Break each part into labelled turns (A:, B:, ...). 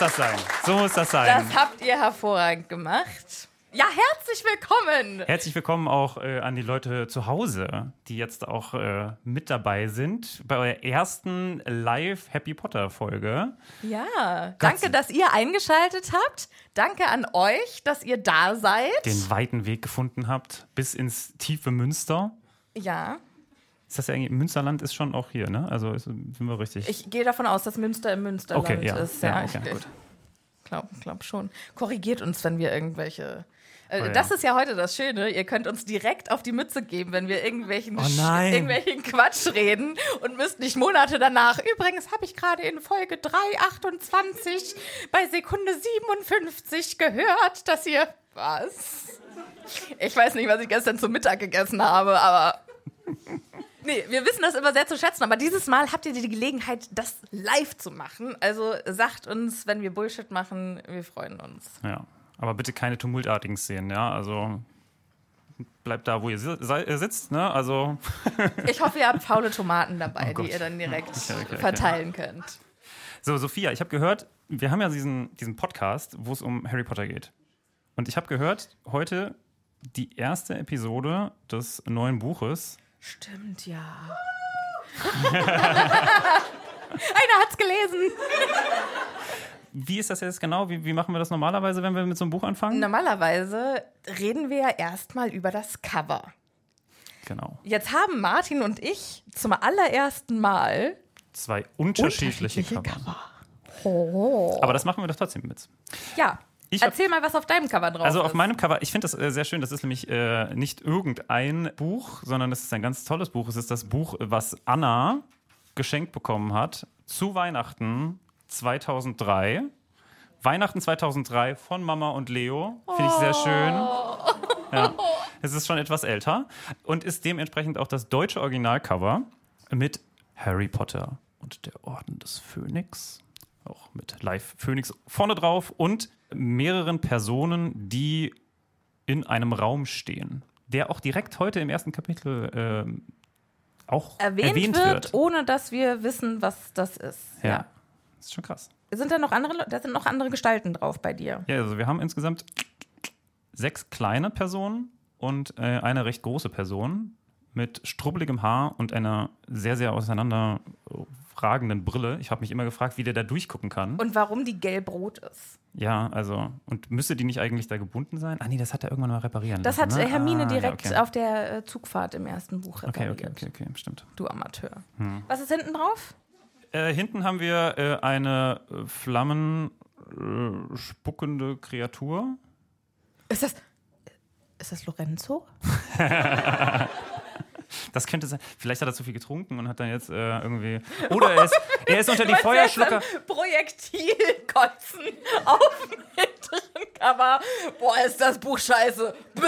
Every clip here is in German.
A: Muss das sein. So muss das sein.
B: Das habt ihr hervorragend gemacht. Ja, herzlich willkommen.
A: Herzlich willkommen auch äh, an die Leute zu Hause, die jetzt auch äh, mit dabei sind bei eurer ersten Live Happy Potter Folge.
B: Ja, danke, dass ihr eingeschaltet habt. Danke an euch, dass ihr da seid.
A: Den weiten Weg gefunden habt bis ins tiefe Münster.
B: Ja,
A: Ist das ja eigentlich, Münsterland ist schon auch hier, ne? Also ist, sind wir richtig.
B: ich gehe davon aus, dass Münster im Münsterland
A: Okay, ja.
B: ist.
A: Ja,
B: ich
A: okay, gut.
B: Glaub, glaub schon. Korrigiert uns, wenn wir irgendwelche. Äh,
A: Oh ja.
B: Das ist ja heute das Schöne. Ihr könnt uns direkt auf die Mütze geben, wenn wir irgendwelchen,
A: Oh
B: irgendwelchen Quatsch reden und müsst nicht Monate danach. Übrigens habe ich gerade in Folge 328 bei Sekunde 57 gehört, dass ihr. Was? Ich weiß nicht, was ich gestern zum Mittag gegessen habe, aber. Nee, wir wissen das immer sehr zu schätzen, aber dieses Mal habt ihr die Gelegenheit, das live zu machen. Also sagt uns, wenn wir Bullshit machen, wir freuen uns.
A: Ja. Aber bitte keine tumultartigen Szenen, ja? Also bleibt da, wo ihr äh, sitzt, ne? Also
B: Ich hoffe, ihr habt faule Tomaten dabei,
A: Oh
B: die ihr dann direkt
A: Okay, okay, okay.
B: verteilen könnt.
A: So, Sophia, ich habe gehört, wir haben ja diesen, diesen Podcast, wo es um Harry Potter geht. Und ich habe gehört, heute die erste Episode des neuen Buches.
B: Stimmt, ja. Einer hat's gelesen.
A: Wie ist das jetzt genau? Wie, wie machen wir das normalerweise, wenn wir mit so einem Buch anfangen?
B: Normalerweise reden wir ja erstmal über das Cover.
A: Genau.
B: Jetzt haben Martin und ich zum allerersten Mal
A: Zwei unterschiedliche, Cover. Aber das machen wir doch trotzdem mit.
B: Ja.
A: Ich hab-
B: Erzähl mal, was auf deinem Cover drauf
A: Also
B: ist.
A: auf meinem Cover, ich finde das äh, sehr schön, das ist nämlich äh, nicht irgendein Buch, sondern es ist ein ganz tolles Buch. Es ist das Buch, was Anna geschenkt bekommen hat zu Weihnachten 2003. Weihnachten 2003 von Mama und Leo. Finde ich sehr schön. Ja. Es ist schon etwas älter und ist dementsprechend auch das deutsche Originalcover mit Harry Potter und der Orden des Phönix. Auch mit Live Phönix vorne drauf und mehreren Personen, die in einem Raum stehen, der auch direkt heute im ersten Kapitel ähm, auch
B: erwähnt,
A: erwähnt,
B: wird,
A: wird.
B: ohne dass wir wissen, was das ist.
A: Ja. Das ist schon krass.
B: Sind da noch andere, da sind noch andere Gestalten drauf bei dir?
A: Ja, also wir haben insgesamt sechs kleine Personen und äh, eine recht große Person mit strubbeligem Haar und einer sehr, sehr auseinanderragenden Brille. Ich habe mich immer gefragt, wie der da durchgucken kann.
B: Und warum die gelb-rot ist.
A: ja, also, und müsste die nicht eigentlich da gebunden sein? Ah, nee, das hat er irgendwann mal reparieren
B: Das hat
A: lassen.
B: äh,
A: ne?
B: Hermine
A: ah,
B: direkt
A: ja, okay.
B: auf der äh, Zugfahrt im ersten Buch
A: Okay,
B: repariert.
A: okay, okay, okay, stimmt.
B: Du Amateur.
A: Hm.
B: Was ist hinten drauf?
A: Äh, hinten haben wir äh, eine äh, Flammen äh, spuckende Kreatur.
B: Ist das. Ist das Lorenzo?
A: Das könnte sein. Vielleicht hat er zu viel getrunken und hat dann jetzt äh, irgendwie. Oder er ist, er ist unter die Feuerschlucker.
B: Projektilkotzen auf dem Cover. Boah, ist das Buch scheiße. Bäh.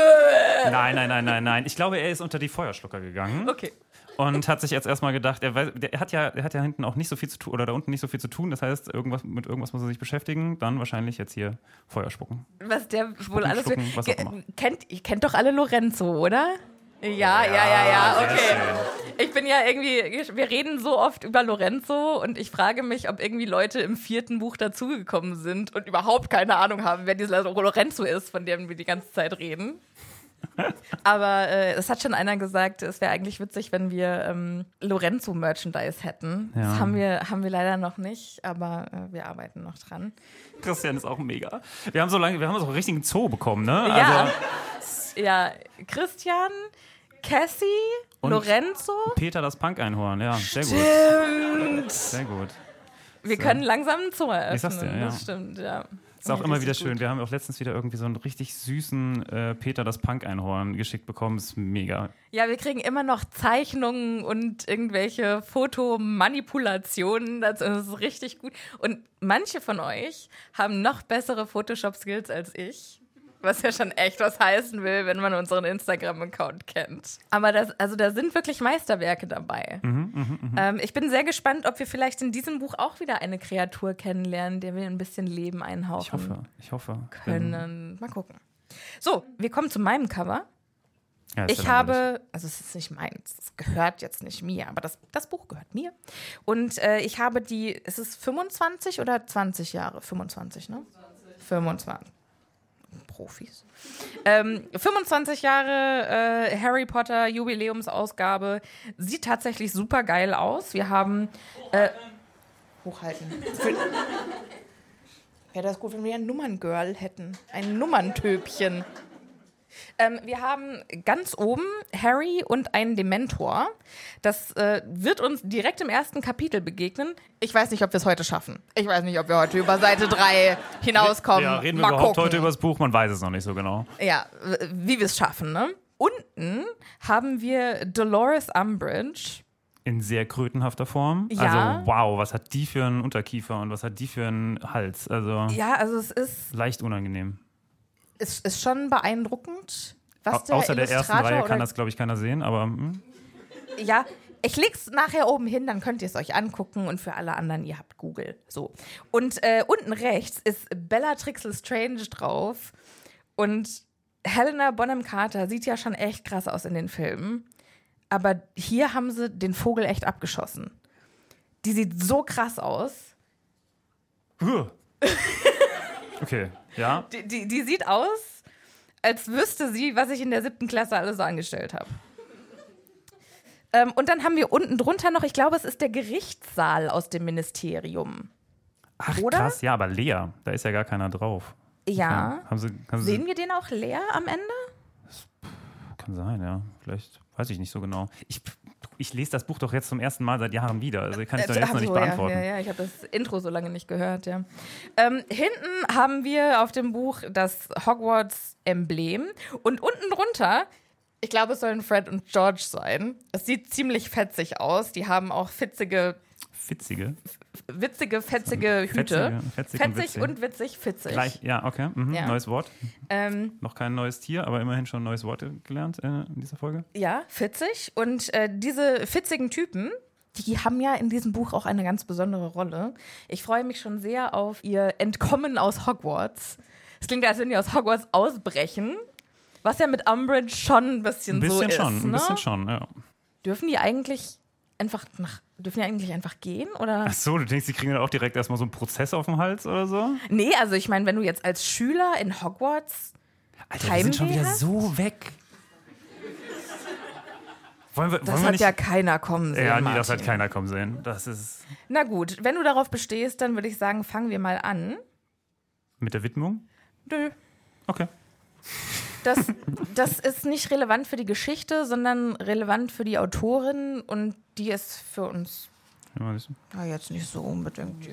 A: Nein, nein, nein, nein, nein. Ich glaube, er ist unter die Feuerschlucker gegangen.
B: Okay.
A: Und hat sich jetzt erstmal gedacht, er, weiß, der hat ja, er hat ja hinten auch nicht so viel zu tun, oder da unten nicht so viel zu tun. Das heißt, irgendwas, mit irgendwas muss er sich beschäftigen. Dann wahrscheinlich jetzt hier Feuer spucken.
B: Was der wohl alles will.
A: schlucken, was auch immer.
B: Kennt, ihr kennt doch alle Lorenzo, oder? Ja, ja, ja, ja, okay. Ich bin ja irgendwie, wir reden so oft über Lorenzo und ich frage mich, ob irgendwie Leute im vierten Buch dazugekommen sind und überhaupt keine Ahnung haben, wer dieser Lorenzo ist, von dem wir die ganze Zeit reden. Aber äh, es hat schon einer gesagt, es wäre eigentlich witzig, wenn wir ähm, Lorenzo-Merchandise hätten.
A: Ja.
B: Das haben wir, haben wir leider noch nicht, aber äh, wir arbeiten noch dran.
A: Christian ist auch mega. Wir haben so lange, wir haben so einen richtigen Zoo bekommen, ne?
B: Ja.
A: Also
B: Ja, Christian, Cassie,
A: Und-
B: Lorenzo.
A: Peter das Punk-Einhorn, ja, sehr gut.
B: Stimmt.
A: Sehr gut.
B: Wir können langsam einen Zoo eröffnen.
A: Ich sag's dir, ja.
B: Das stimmt, ja.
A: Ist auch immer wieder schön.
B: gut.
A: Wir haben auch letztens wieder irgendwie so einen richtig süßen äh, Peter das Punk-Einhorn geschickt bekommen. Ist mega.
B: Ja, wir kriegen immer noch Zeichnungen und irgendwelche Fotomanipulationen. Das ist richtig gut. Und manche von euch haben noch bessere Photoshop-Skills als ich. Was ja schon echt was heißen will, wenn man unseren Instagram-Account kennt. Aber das, also da sind wirklich Meisterwerke dabei. ähm, ich bin sehr gespannt, ob wir vielleicht in diesem Buch auch wieder eine Kreatur kennenlernen, der wir ein bisschen Leben einhauchen
A: Ich hoffe, ich hoffe.
B: können. Mal gucken. So, wir kommen zu meinem Cover.
A: Ja,
B: Ich habe, also es ist nicht meins, es gehört jetzt nicht mir, aber das, das Buch gehört mir. Und äh, ich habe die, ist es 25 oder 20 Jahre? 25, ne? 25. Profis. Ähm, 25 Jahre äh, Harry Potter Jubiläumsausgabe. Sieht tatsächlich super geil aus. Wir haben. Äh, hochhalten. Wäre das gut, wenn wir ein Nummerngirl hätten. Ein Nummerntöpchen. Ähm, wir haben ganz oben Harry und einen Dementor. Das äh, wird uns direkt im ersten Kapitel begegnen. Ich weiß nicht, ob wir es heute schaffen. Ich weiß nicht, ob wir heute über Seite 3 hinauskommen.
A: Ja, reden wir
B: Mal
A: überhaupt
B: gucken.
A: heute über das Buch? Man weiß es noch nicht so genau.
B: Ja, wie wir es schaffen, ne? Unten haben wir Dolores Umbridge.
A: In sehr krötenhafter Form.
B: Ja.
A: Also, wow, was hat die für einen Unterkiefer und was hat die für einen Hals? Also,
B: Ja, also es ist,
A: leicht unangenehm.
B: Es ist schon beeindruckend. Was der
A: außer der ersten Reihe kann das, glaube ich, keiner sehen, aber hm,
B: Ja, ich leg's nachher oben hin, dann könnt ihr es euch angucken und für alle anderen, ihr habt Google. So. Und äh, unten rechts ist Bellatrix Lestrange drauf und Helena Bonham Carter sieht ja schon echt krass aus in den Filmen. Aber hier haben sie den Vogel echt abgeschossen. Die sieht so krass aus.
A: okay, ja.
B: Die, die, die sieht aus, als wüsste sie, was ich in der siebten Klasse alles so angestellt habe. Ähm, und dann haben wir unten drunter noch, ich glaube, es ist der Gerichtssaal aus dem Ministerium.
A: Ach,
B: Oder?
A: krass, ja, aber Lea, da ist ja gar keiner drauf.
B: Ja.
A: Haben sie, haben sie,
B: Sehen wir den auch leer am Ende?
A: Kann sein, ja. Vielleicht weiß ich nicht so genau. Ich, ich lese das Buch doch jetzt zum ersten Mal seit Jahren wieder. Also kann ich doch
B: Äh,
A: jetzt
B: ach
A: noch nicht beantworten.
B: Ja, ja, ja, ich habe das Intro so lange nicht gehört, ja. Ähm, hinten haben wir auf dem Buch das Hogwarts-Emblem und unten drunter, ich glaube, es sollen Fred und George sein. Es sieht ziemlich fetzig aus. Die haben auch fitzige,
A: Witzige.
B: Witzige, fetzige Hüte.
A: Fetzige, fetzig und
B: Fetzig
A: witzig.
B: und witzig, fitzig.
A: Gleich, ja, okay. Mhm.
B: Ja.
A: Neues Wort.
B: Ähm,
A: Noch kein neues Tier, aber immerhin schon ein neues Wort gelernt äh, in dieser Folge.
B: Ja, fitzig. Und äh, diese fitzigen Typen, die haben ja in diesem Buch auch eine ganz besondere Rolle. Ich freue mich schon sehr auf ihr Entkommen aus Hogwarts. Es klingt, als wenn die aus Hogwarts ausbrechen. Was ja mit Umbridge schon ein bisschen,
A: Ein bisschen
B: so ist.
A: schon, ein
B: ne?
A: bisschen schon, ja.
B: Dürfen die eigentlich einfach nach. Dürfen die eigentlich einfach gehen? Oder?
A: Ach so, du denkst, die kriegen dann auch direkt erstmal so einen Prozess auf den Hals oder so?
B: Nee, also ich meine, wenn du jetzt als Schüler in Hogwarts.
A: Alter, wir sind schon wieder
B: hast?
A: so weg. Wollen wir,
B: Das
A: wollen wir
B: hat
A: nicht.
B: ja keiner kommen sehen.
A: ja, nee, das hat
B: Martin.
A: keiner kommen sehen. Das ist
B: Na gut, wenn du darauf bestehst, dann würde ich sagen, fangen wir mal an.
A: mit der Widmung.
B: Nö.
A: Okay.
B: Das, das ist nicht relevant für die Geschichte, sondern relevant für die Autorin und die ist für uns
A: Ja.
B: Ja, jetzt nicht so unbedingt.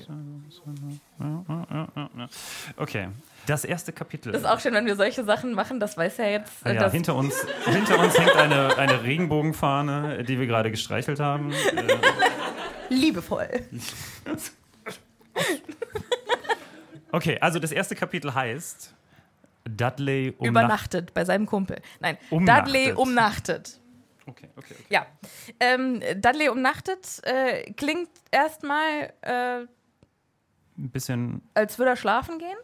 A: Okay, das erste Kapitel.
B: Ist auch schön, wenn wir solche Sachen machen, das weiß ja jetzt.
A: Ah
B: äh,
A: ja,
B: dass-
A: hinter uns, hinter uns hängt eine, eine Regenbogenfahne, die wir gerade gestreichelt haben. Äh,
B: liebevoll.
A: Okay, also das erste Kapitel heißt Dudley umnacht-
B: Übernachtet bei seinem Kumpel. Nein,
A: Umnachtet.
B: Dudley umnachtet.
A: Okay, okay, okay.
B: Ja. Ähm, Dudley umnachtet äh, klingt erstmal, äh,
A: Ein bisschen.
B: als würde er schlafen gehen.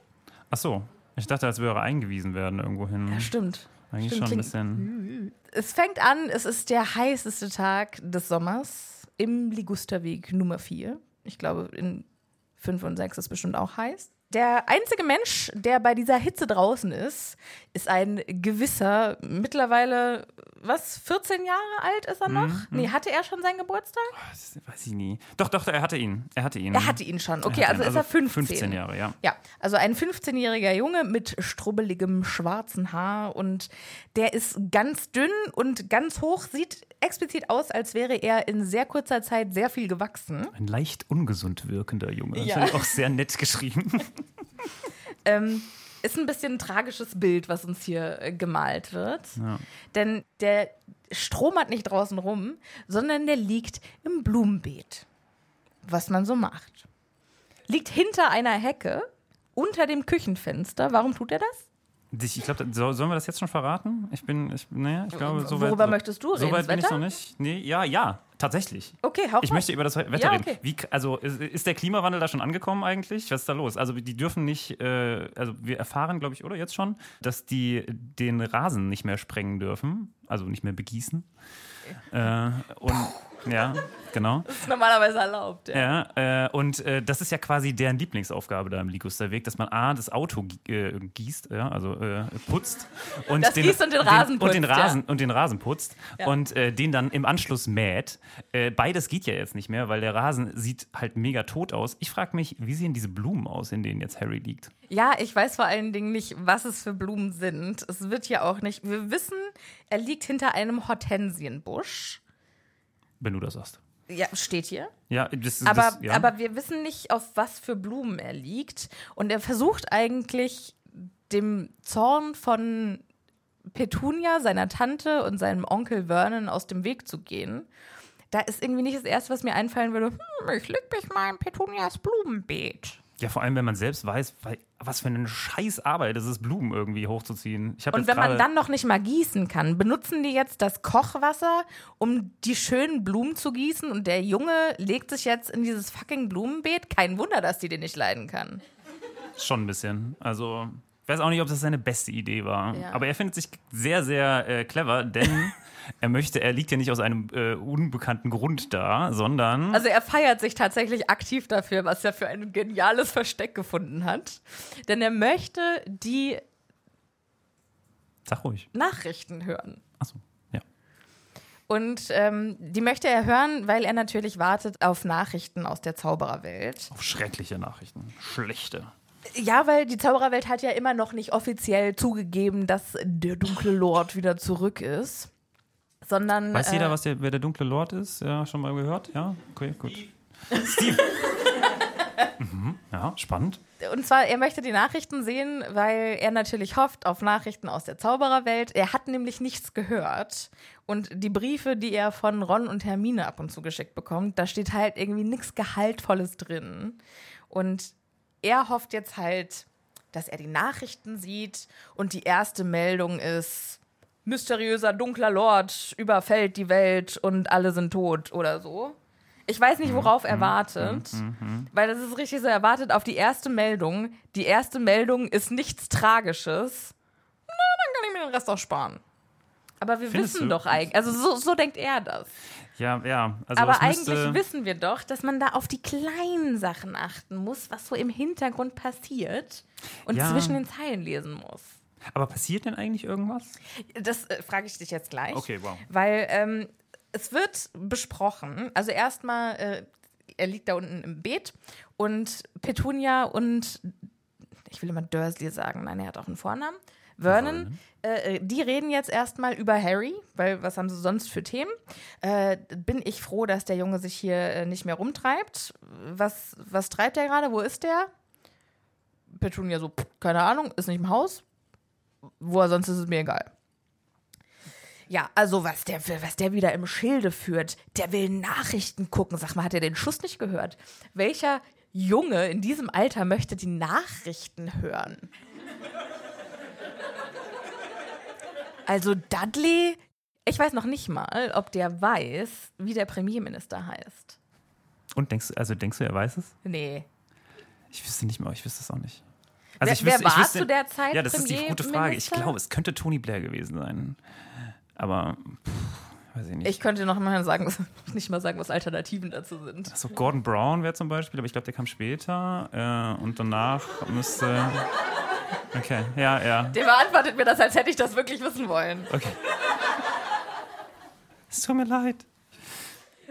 A: Ach so, ich dachte, als würde er eingewiesen werden irgendwo hin.
B: Ja, stimmt.
A: Eigentlich
B: stimmt,
A: schon ein bisschen.
B: Es fängt an, es ist der heißeste Tag des Sommers im Ligusterweg Nummer 4. Ich glaube, in 5 und 6 ist bestimmt auch heiß. Der einzige Mensch, der bei dieser Hitze draußen ist, ist ein gewisser, mittlerweile, was, 14 Jahre alt ist er noch?
A: Mhm,
B: Nee, hatte er schon seinen Geburtstag?
A: Das weiß ich nie. Doch, doch, er hatte ihn. Er hatte ihn.
B: Er hatte ihn schon. Okay, also
A: ihn.
B: ist er 15.
A: 15 Jahre, ja.
B: Ja, also ein 15-jähriger Junge mit strubbeligem schwarzen Haar und der ist ganz dünn und ganz hoch, sieht explizit aus, als wäre er in sehr kurzer Zeit sehr viel gewachsen.
A: Ein leicht ungesund wirkender Junge. Das
B: Ja.
A: finde ich auch sehr nett geschrieben.
B: Ähm, ist ein bisschen ein tragisches Bild, was uns hier äh, gemalt wird.
A: Ja.
B: Denn der stromert nicht draußen rum, sondern der liegt im Blumenbeet. Was man so macht. Liegt hinter einer Hecke, unter dem Küchenfenster. Warum tut er das?
A: Ich glaube, so, sollen wir das jetzt schon verraten? Ich bin, ich, naja, ich glaube, so weit.
B: Worüber
A: so,
B: möchtest du reden?
A: So weit bin ich noch nicht. Nee, ja, ja, tatsächlich.
B: Okay, hau
A: Ich möchte über das Wetter
B: Ja,
A: reden.
B: okay.
A: Wie, also ist, ist der Klimawandel da schon angekommen eigentlich? Was ist da los? Also die dürfen nicht, äh, also wir erfahren, glaube ich, oder jetzt schon, dass die den Rasen nicht mehr sprengen dürfen, also nicht mehr begießen. Äh, und ja, genau.
B: Das ist normalerweise erlaubt. Ja.
A: Ja, äh, und äh, das ist ja quasi deren Lieblingsaufgabe da im Ligusterweg, dass man A, das Auto äh, gießt, ja, also äh, putzt. Und
B: Das gießt und den Rasen
A: und den
B: putzt, ja.
A: Rasen, und den Rasen putzt
B: Ja.
A: und äh, den dann im Anschluss mäht. Äh, beides geht ja jetzt nicht mehr, weil der Rasen sieht halt mega tot aus. Ich frage mich, wie sehen diese Blumen aus, in denen jetzt Harry liegt?
B: ja, ich weiß vor allen Dingen nicht, was es für Blumen sind. Es wird ja auch nicht. Wir wissen, er liegt hinter einem Hortensienbusch.
A: Wenn du das sagst.
B: Ja, steht hier.
A: Ja, das,
B: Aber,
A: das, ja.
B: aber wir wissen nicht, auf was für Blumen er liegt. Und er versucht eigentlich, dem Zorn von Petunia, seiner Tante und seinem Onkel Vernon aus dem Weg zu gehen. Da ist irgendwie nicht das Erste, was mir einfallen würde. Hm, ich leg mich mal in Petunias Blumenbeet.
A: Ja, vor allem, wenn man selbst weiß, weil, was für eine scheiß Arbeit es ist, Blumen irgendwie hochzuziehen.
B: Und wenn man dann noch nicht mal gießen kann, benutzen die jetzt das Kochwasser, um die schönen Blumen zu gießen und der Junge legt sich jetzt in dieses fucking Blumenbeet. Kein Wunder, dass die den nicht leiden kann.
A: Schon ein bisschen. Also, ich weiß auch nicht, ob das seine beste Idee war.
B: Ja.
A: Aber er findet sich sehr, sehr äh, clever, denn er möchte, er liegt ja nicht aus einem äh, unbekannten Grund da, sondern.
B: Also er feiert sich tatsächlich aktiv dafür, was er für ein geniales Versteck gefunden hat. Denn er möchte die
A: sag ruhig.
B: Nachrichten hören.
A: Achso, ja.
B: Und ähm, die möchte er hören, weil er natürlich wartet auf Nachrichten aus der Zaubererwelt.
A: Auf schreckliche Nachrichten. Schlechte.
B: Ja, weil die Zaubererwelt hat ja immer noch nicht offiziell zugegeben, dass der dunkle Lord wieder zurück ist. Sondern.
A: Weiß
B: äh,
A: jeder, was der, wer der dunkle Lord ist? Ja, schon mal gehört? Ja, okay, gut. Steve. mhm, ja, spannend.
B: Und zwar, er möchte die Nachrichten sehen, weil er natürlich hofft auf Nachrichten aus der Zaubererwelt. Er hat nämlich nichts gehört. Und die Briefe, die er von Ron und Hermine ab und zu geschickt bekommt, da steht halt irgendwie nichts Gehaltvolles drin. Und er hofft jetzt halt, dass er die Nachrichten sieht und die erste Meldung ist, mysteriöser dunkler Lord überfällt die Welt und alle sind tot oder so. Ich weiß nicht, worauf er wartet, weil das ist richtig so, er wartet auf die erste Meldung. Die erste Meldung ist nichts Tragisches. Na, dann kann ich mir den Rest auch sparen. Aber wir
A: Findest
B: wissen
A: du?
B: doch eigentlich, also so, so denkt er das.
A: Ja, ja. Also
B: Aber eigentlich wissen wir doch, dass man da auf die kleinen Sachen achten muss, was so im Hintergrund passiert und
A: Ja.
B: zwischen den Zeilen lesen muss.
A: Aber passiert denn eigentlich irgendwas?
B: Das äh, frage ich dich jetzt gleich.
A: Okay, wow.
B: Weil ähm, es wird besprochen, also erstmal, äh, er liegt da unten im Beet und Petunia und, ich will immer Dursley sagen, nein, er hat auch einen Vornamen, Vernon, äh, die reden jetzt erstmal über Harry, weil was haben sie sonst für Themen? Äh, bin ich froh, dass der Junge sich hier äh, nicht mehr rumtreibt. Was, was treibt der gerade? Wo ist der? Petunia so, pff, keine Ahnung, ist nicht im Haus. Wo er sonst ist, ist mir egal. Ja, also was der, was der wieder im Schilde führt, der will Nachrichten gucken. Sag mal, hat er den Schuss nicht gehört? Welcher Junge in diesem Alter möchte die Nachrichten hören? Also Dudley, ich weiß noch nicht mal, ob der weiß, wie der Premierminister heißt.
A: Und denkst du, also denkst du, er weiß es?
B: Nee.
A: Ich wüsste nicht mehr, ich wüsste es auch nicht.
B: Wer-
A: ich
B: wer
A: wüsste,
B: war
A: ich wüsste,
B: zu der Zeit
A: Ja, das ist die gute Frage. Ich
B: Premierminister?
A: glaube, es könnte Tony Blair gewesen sein. Aber, pff, weiß ich nicht.
B: Ich könnte noch mal sagen, nicht mal sagen, was Alternativen dazu sind.
A: so, Gordon Brown wäre zum Beispiel, aber ich glaube, der kam später. Äh, und danach müsste. Okay, ja, ja.
B: Der beantwortet mir das, als hätte ich das wirklich wissen wollen.
A: Okay. Es tut mir leid.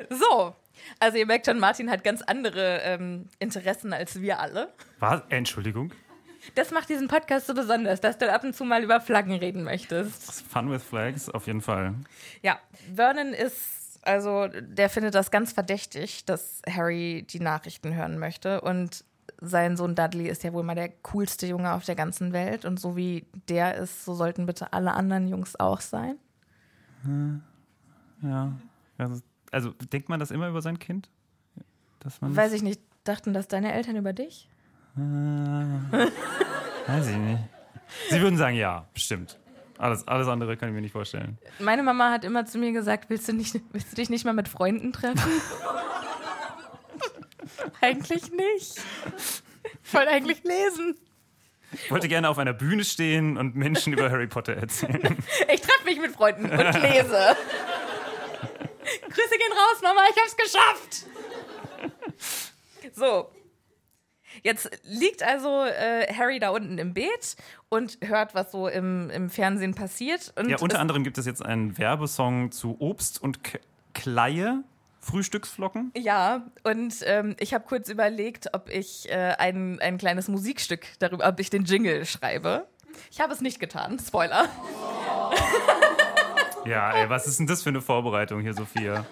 B: So. Also ihr merkt schon, Martin hat ganz andere ähm, Interessen als wir alle.
A: Was? Entschuldigung.
B: Das macht diesen Podcast so besonders, dass du ab und zu mal über Flaggen reden möchtest.
A: Fun with Flags, auf jeden Fall.
B: Ja, Vernon ist, also der findet das ganz verdächtig, dass Harry die Nachrichten hören möchte. Und sein Sohn Dudley ist ja wohl mal der coolste Junge auf der ganzen Welt. Und so wie der ist, so sollten bitte alle anderen Jungs auch sein.
A: Ja. Also, also denkt man das immer über sein Kind? Dass man
B: Weiß ich nicht, dachten das deine Eltern über dich?
A: Weiß ich nicht. Sie würden sagen, ja, bestimmt. Alles, alles andere kann ich mir nicht vorstellen.
B: Meine Mama hat immer zu mir gesagt, willst du, nicht, willst du dich nicht mal mit Freunden treffen? eigentlich nicht. Ich wollte eigentlich lesen.
A: Ich wollte gerne auf einer Bühne stehen und Menschen über Harry Potter erzählen.
B: Ich treffe mich mit Freunden und lese. Grüße gehen raus, Mama, ich hab's geschafft. So. Jetzt liegt also äh, Harry da unten im Beet und hört, was so im, im Fernsehen passiert.
A: Ja, unter anderem gibt es jetzt einen Werbesong zu Obst und K Kleie, Frühstücksflocken.
B: Ja, und ähm, ich habe kurz überlegt, ob ich äh, ein, ein kleines Musikstück darüber, ob ich den Jingle schreibe. Ich habe es nicht getan, Spoiler.
A: Ja, ey, was ist denn das für eine Vorbereitung hier, Sophia?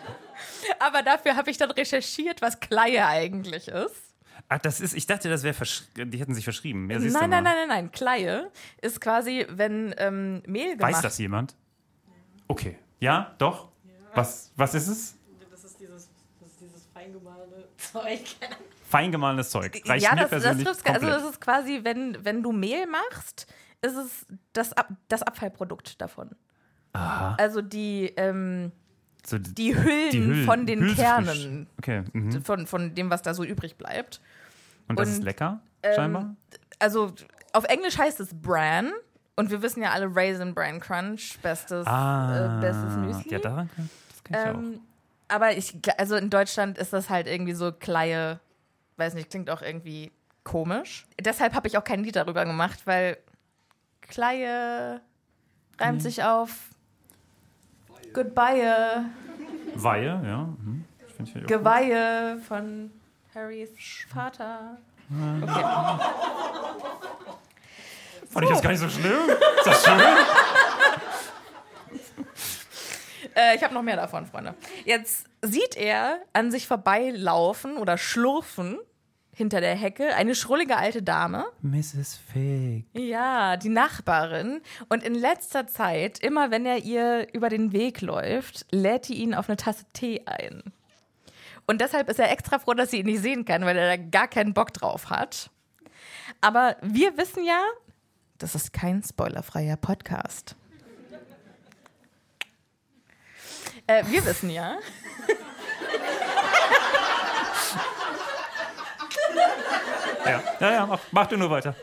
B: Aber dafür habe ich dann recherchiert, was Kleie eigentlich ist.
A: Ach, das ist, ich dachte, das wäre, die hätten sich verschrieben. Ja,
B: Nein, nein, nein, nein, nein. Kleie ist quasi, wenn ähm, Mehl gemacht
A: Weiß das jemand? Okay. Ja, doch? Was, was ist es?
C: Das ist dieses, das ist dieses feingemahlene Zeug.
A: Fein gemahlenes Zeug. Reicht
B: ja,
A: mir
B: das, das
A: persönlich
B: trifft's. Also
A: komplett.
B: es ist quasi, wenn, wenn du Mehl machst, ist es das, Ab das Abfallprodukt davon. Also die, ähm,
A: so die,
B: die, Hüllen
A: die Hüllen-
B: von den. Kernen,
A: Okay. Mhm.
B: von, von dem, was da so übrig bleibt.
A: Und das ist
B: und,
A: lecker,
B: ähm,
A: scheinbar?
B: Also auf Englisch heißt es Bran. Und wir wissen ja alle Raisin Bran Crunch, bestes,
A: Ah,
B: äh, bestes Müsli.
A: Ja, daran kann, das kann ich auch.
B: Ähm, aber ich, also in Deutschland ist das halt irgendwie so Kleie, weiß nicht, klingt auch irgendwie komisch. Deshalb habe ich auch kein Lied darüber gemacht, weil Kleie reimt sich auf Goodbye,
A: Weihe, ja. Mhm. Auch gut.
B: Geweihe von Harrys Vater. Okay.
A: Fand ich das gar nicht so schlimm. Ist das schön?
B: Äh, ich habe noch mehr davon, Freunde. Jetzt sieht er an sich vorbeilaufen oder schlurfen hinter der Hecke eine schrullige alte Dame.
A: Mrs. Fig.
B: Ja, die Nachbarin. Und in letzter Zeit, immer wenn er ihr über den Weg läuft, lädt die ihn auf eine Tasse Tee ein. Und deshalb ist er extra froh, dass sie ihn nicht sehen kann, weil er da gar keinen Bock drauf hat. Aber wir wissen ja, das ist kein spoilerfreier Podcast. Äh, wir wissen ja,
A: Ja, ja, ja mach, mach du nur weiter.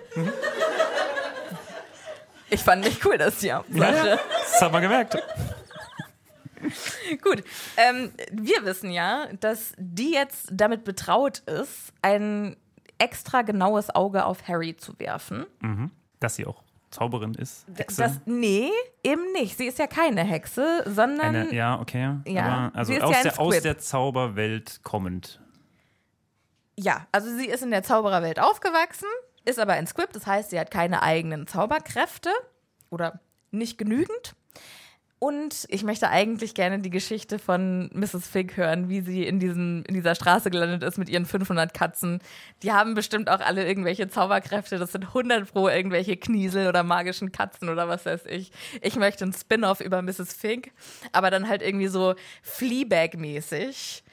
B: ich fand nicht cool, dass die
A: Ja,
B: Absage.
A: ja. Das hat man gemerkt.
B: Gut, ähm, wir wissen ja, dass die jetzt damit betraut ist, ein extra genaues Auge auf Harry zu werfen.
A: Dass sie auch Zauberin ist. Hexe.
B: Das, nee, eben nicht. Sie ist ja keine Hexe, sondern
A: Eine, ja, okay.
B: Ja,
A: Aber also aus,
B: ja
A: der, aus der Zauberwelt kommend.
B: Ja, also sie ist in der Zaubererwelt aufgewachsen, ist aber ein Squib, das heißt, sie hat keine eigenen Zauberkräfte, oder nicht genügend. Und ich möchte eigentlich gerne die Geschichte von Mrs. Fig hören, wie sie in, diesen, in dieser Straße gelandet ist mit ihren 500 Katzen. Die haben bestimmt auch alle irgendwelche Zauberkräfte. Das sind 100 pro irgendwelche Kniesel oder magischen Katzen oder was weiß ich. Ich möchte ein Spin-off über Mrs. Fig, aber dann halt irgendwie so Fleabag-mäßig.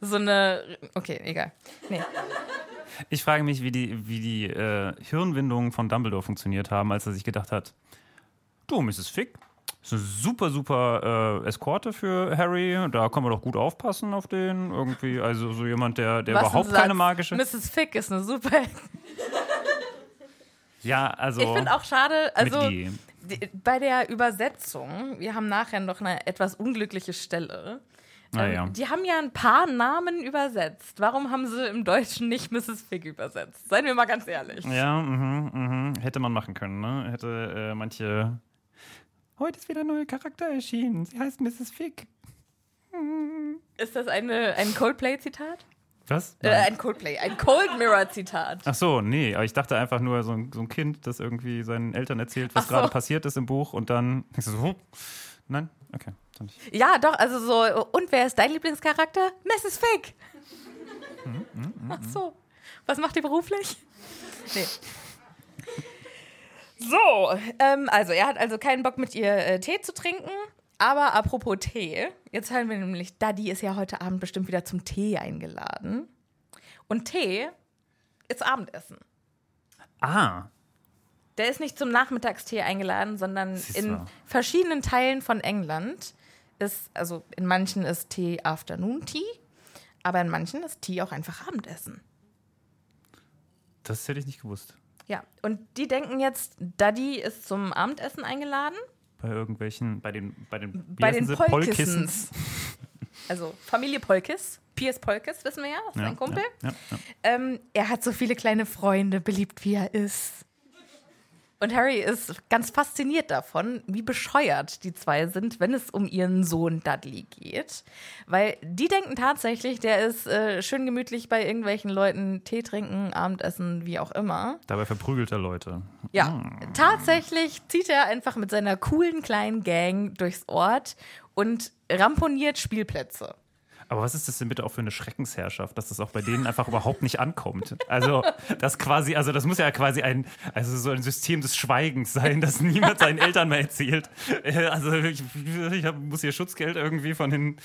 B: So eine. Okay, egal. Nee.
A: Ich frage mich, wie die, wie die äh, Hirnwindungen von Dumbledore funktioniert haben, als er sich gedacht hat: Du, Mrs. Fig, ist eine super, super äh, Eskorte für Harry. Da kann man doch gut aufpassen auf den. Irgendwie, also so jemand, der, der
B: Was
A: überhaupt keine magische.
B: Mrs. Fig ist eine super.
A: Ja, also.
B: Ich finde auch schade, also bei der Übersetzung, wir haben nachher noch eine etwas unglückliche Stelle.
A: Ah,
B: Ähm. Die haben ja ein paar Namen übersetzt. Warum haben sie im Deutschen nicht Mrs. Fig übersetzt? Seien wir mal ganz ehrlich.
A: Ja, mhm, mhm. hätte man machen können, ne? Hätte äh, manche. Heute ist wieder ein neuer Charakter erschienen. Sie heißt Mrs. Fig.
B: Ist das eine, ein Coldplay-Zitat?
A: Was?
B: Äh, ein Coldplay, ein Cold Mirror-Zitat.
A: Ach so, nee, aber ich dachte einfach nur so ein, so ein Kind, das irgendwie seinen Eltern erzählt, was
B: so.
A: gerade passiert ist im Buch und dann so, nein, okay, nicht.
B: Ja, doch, also so. Und wer ist dein Lieblingscharakter? Mrs. Fig. Ach so. Was macht ihr beruflich? Nee. So, ähm, also er hat also keinen Bock mit ihr äh, Tee zu trinken. Aber apropos Tee, jetzt hören wir nämlich, Daddy ist ja heute Abend bestimmt wieder zum Tee eingeladen. Und Tee ist Abendessen.
A: Ah,
B: Der ist nicht zum Nachmittagstee eingeladen, sondern in verschiedenen Teilen von England ist, also in manchen ist Tee Afternoon Tea, aber in manchen ist Tee auch einfach Abendessen.
A: das hätte ich nicht gewusst.
B: Ja, und die denken jetzt, Daddy ist zum Abendessen eingeladen.
A: Bei irgendwelchen, bei den, bei den,
B: Bei den? Polkissens. Also Familie Polkis. Piers Polkis, wissen wir ja, ist
A: Ja,
B: sein Kumpel.
A: Ja, ja.
B: Ähm, er hat so viele kleine Freunde, beliebt wie er ist. Und Harry ist ganz fasziniert davon, wie bescheuert die zwei sind, wenn es um ihren Sohn Dudley geht. Weil die denken tatsächlich, der ist äh, schön gemütlich bei irgendwelchen Leuten Tee trinken, Abendessen, wie auch immer.
A: Dabei verprügelt er Leute.
B: Ja, tatsächlich zieht er einfach mit seiner coolen kleinen Gang durchs Ort und ramponiert Spielplätze.
A: Aber was ist das denn bitte auch für eine Schreckensherrschaft, dass das auch bei denen einfach überhaupt nicht ankommt? Also, das quasi, also das muss ja quasi ein, also so ein System des Schweigens sein, dass niemand seinen Eltern mehr erzählt. Äh, Also ich, ich hab, muss hier Schutzgeld irgendwie von den.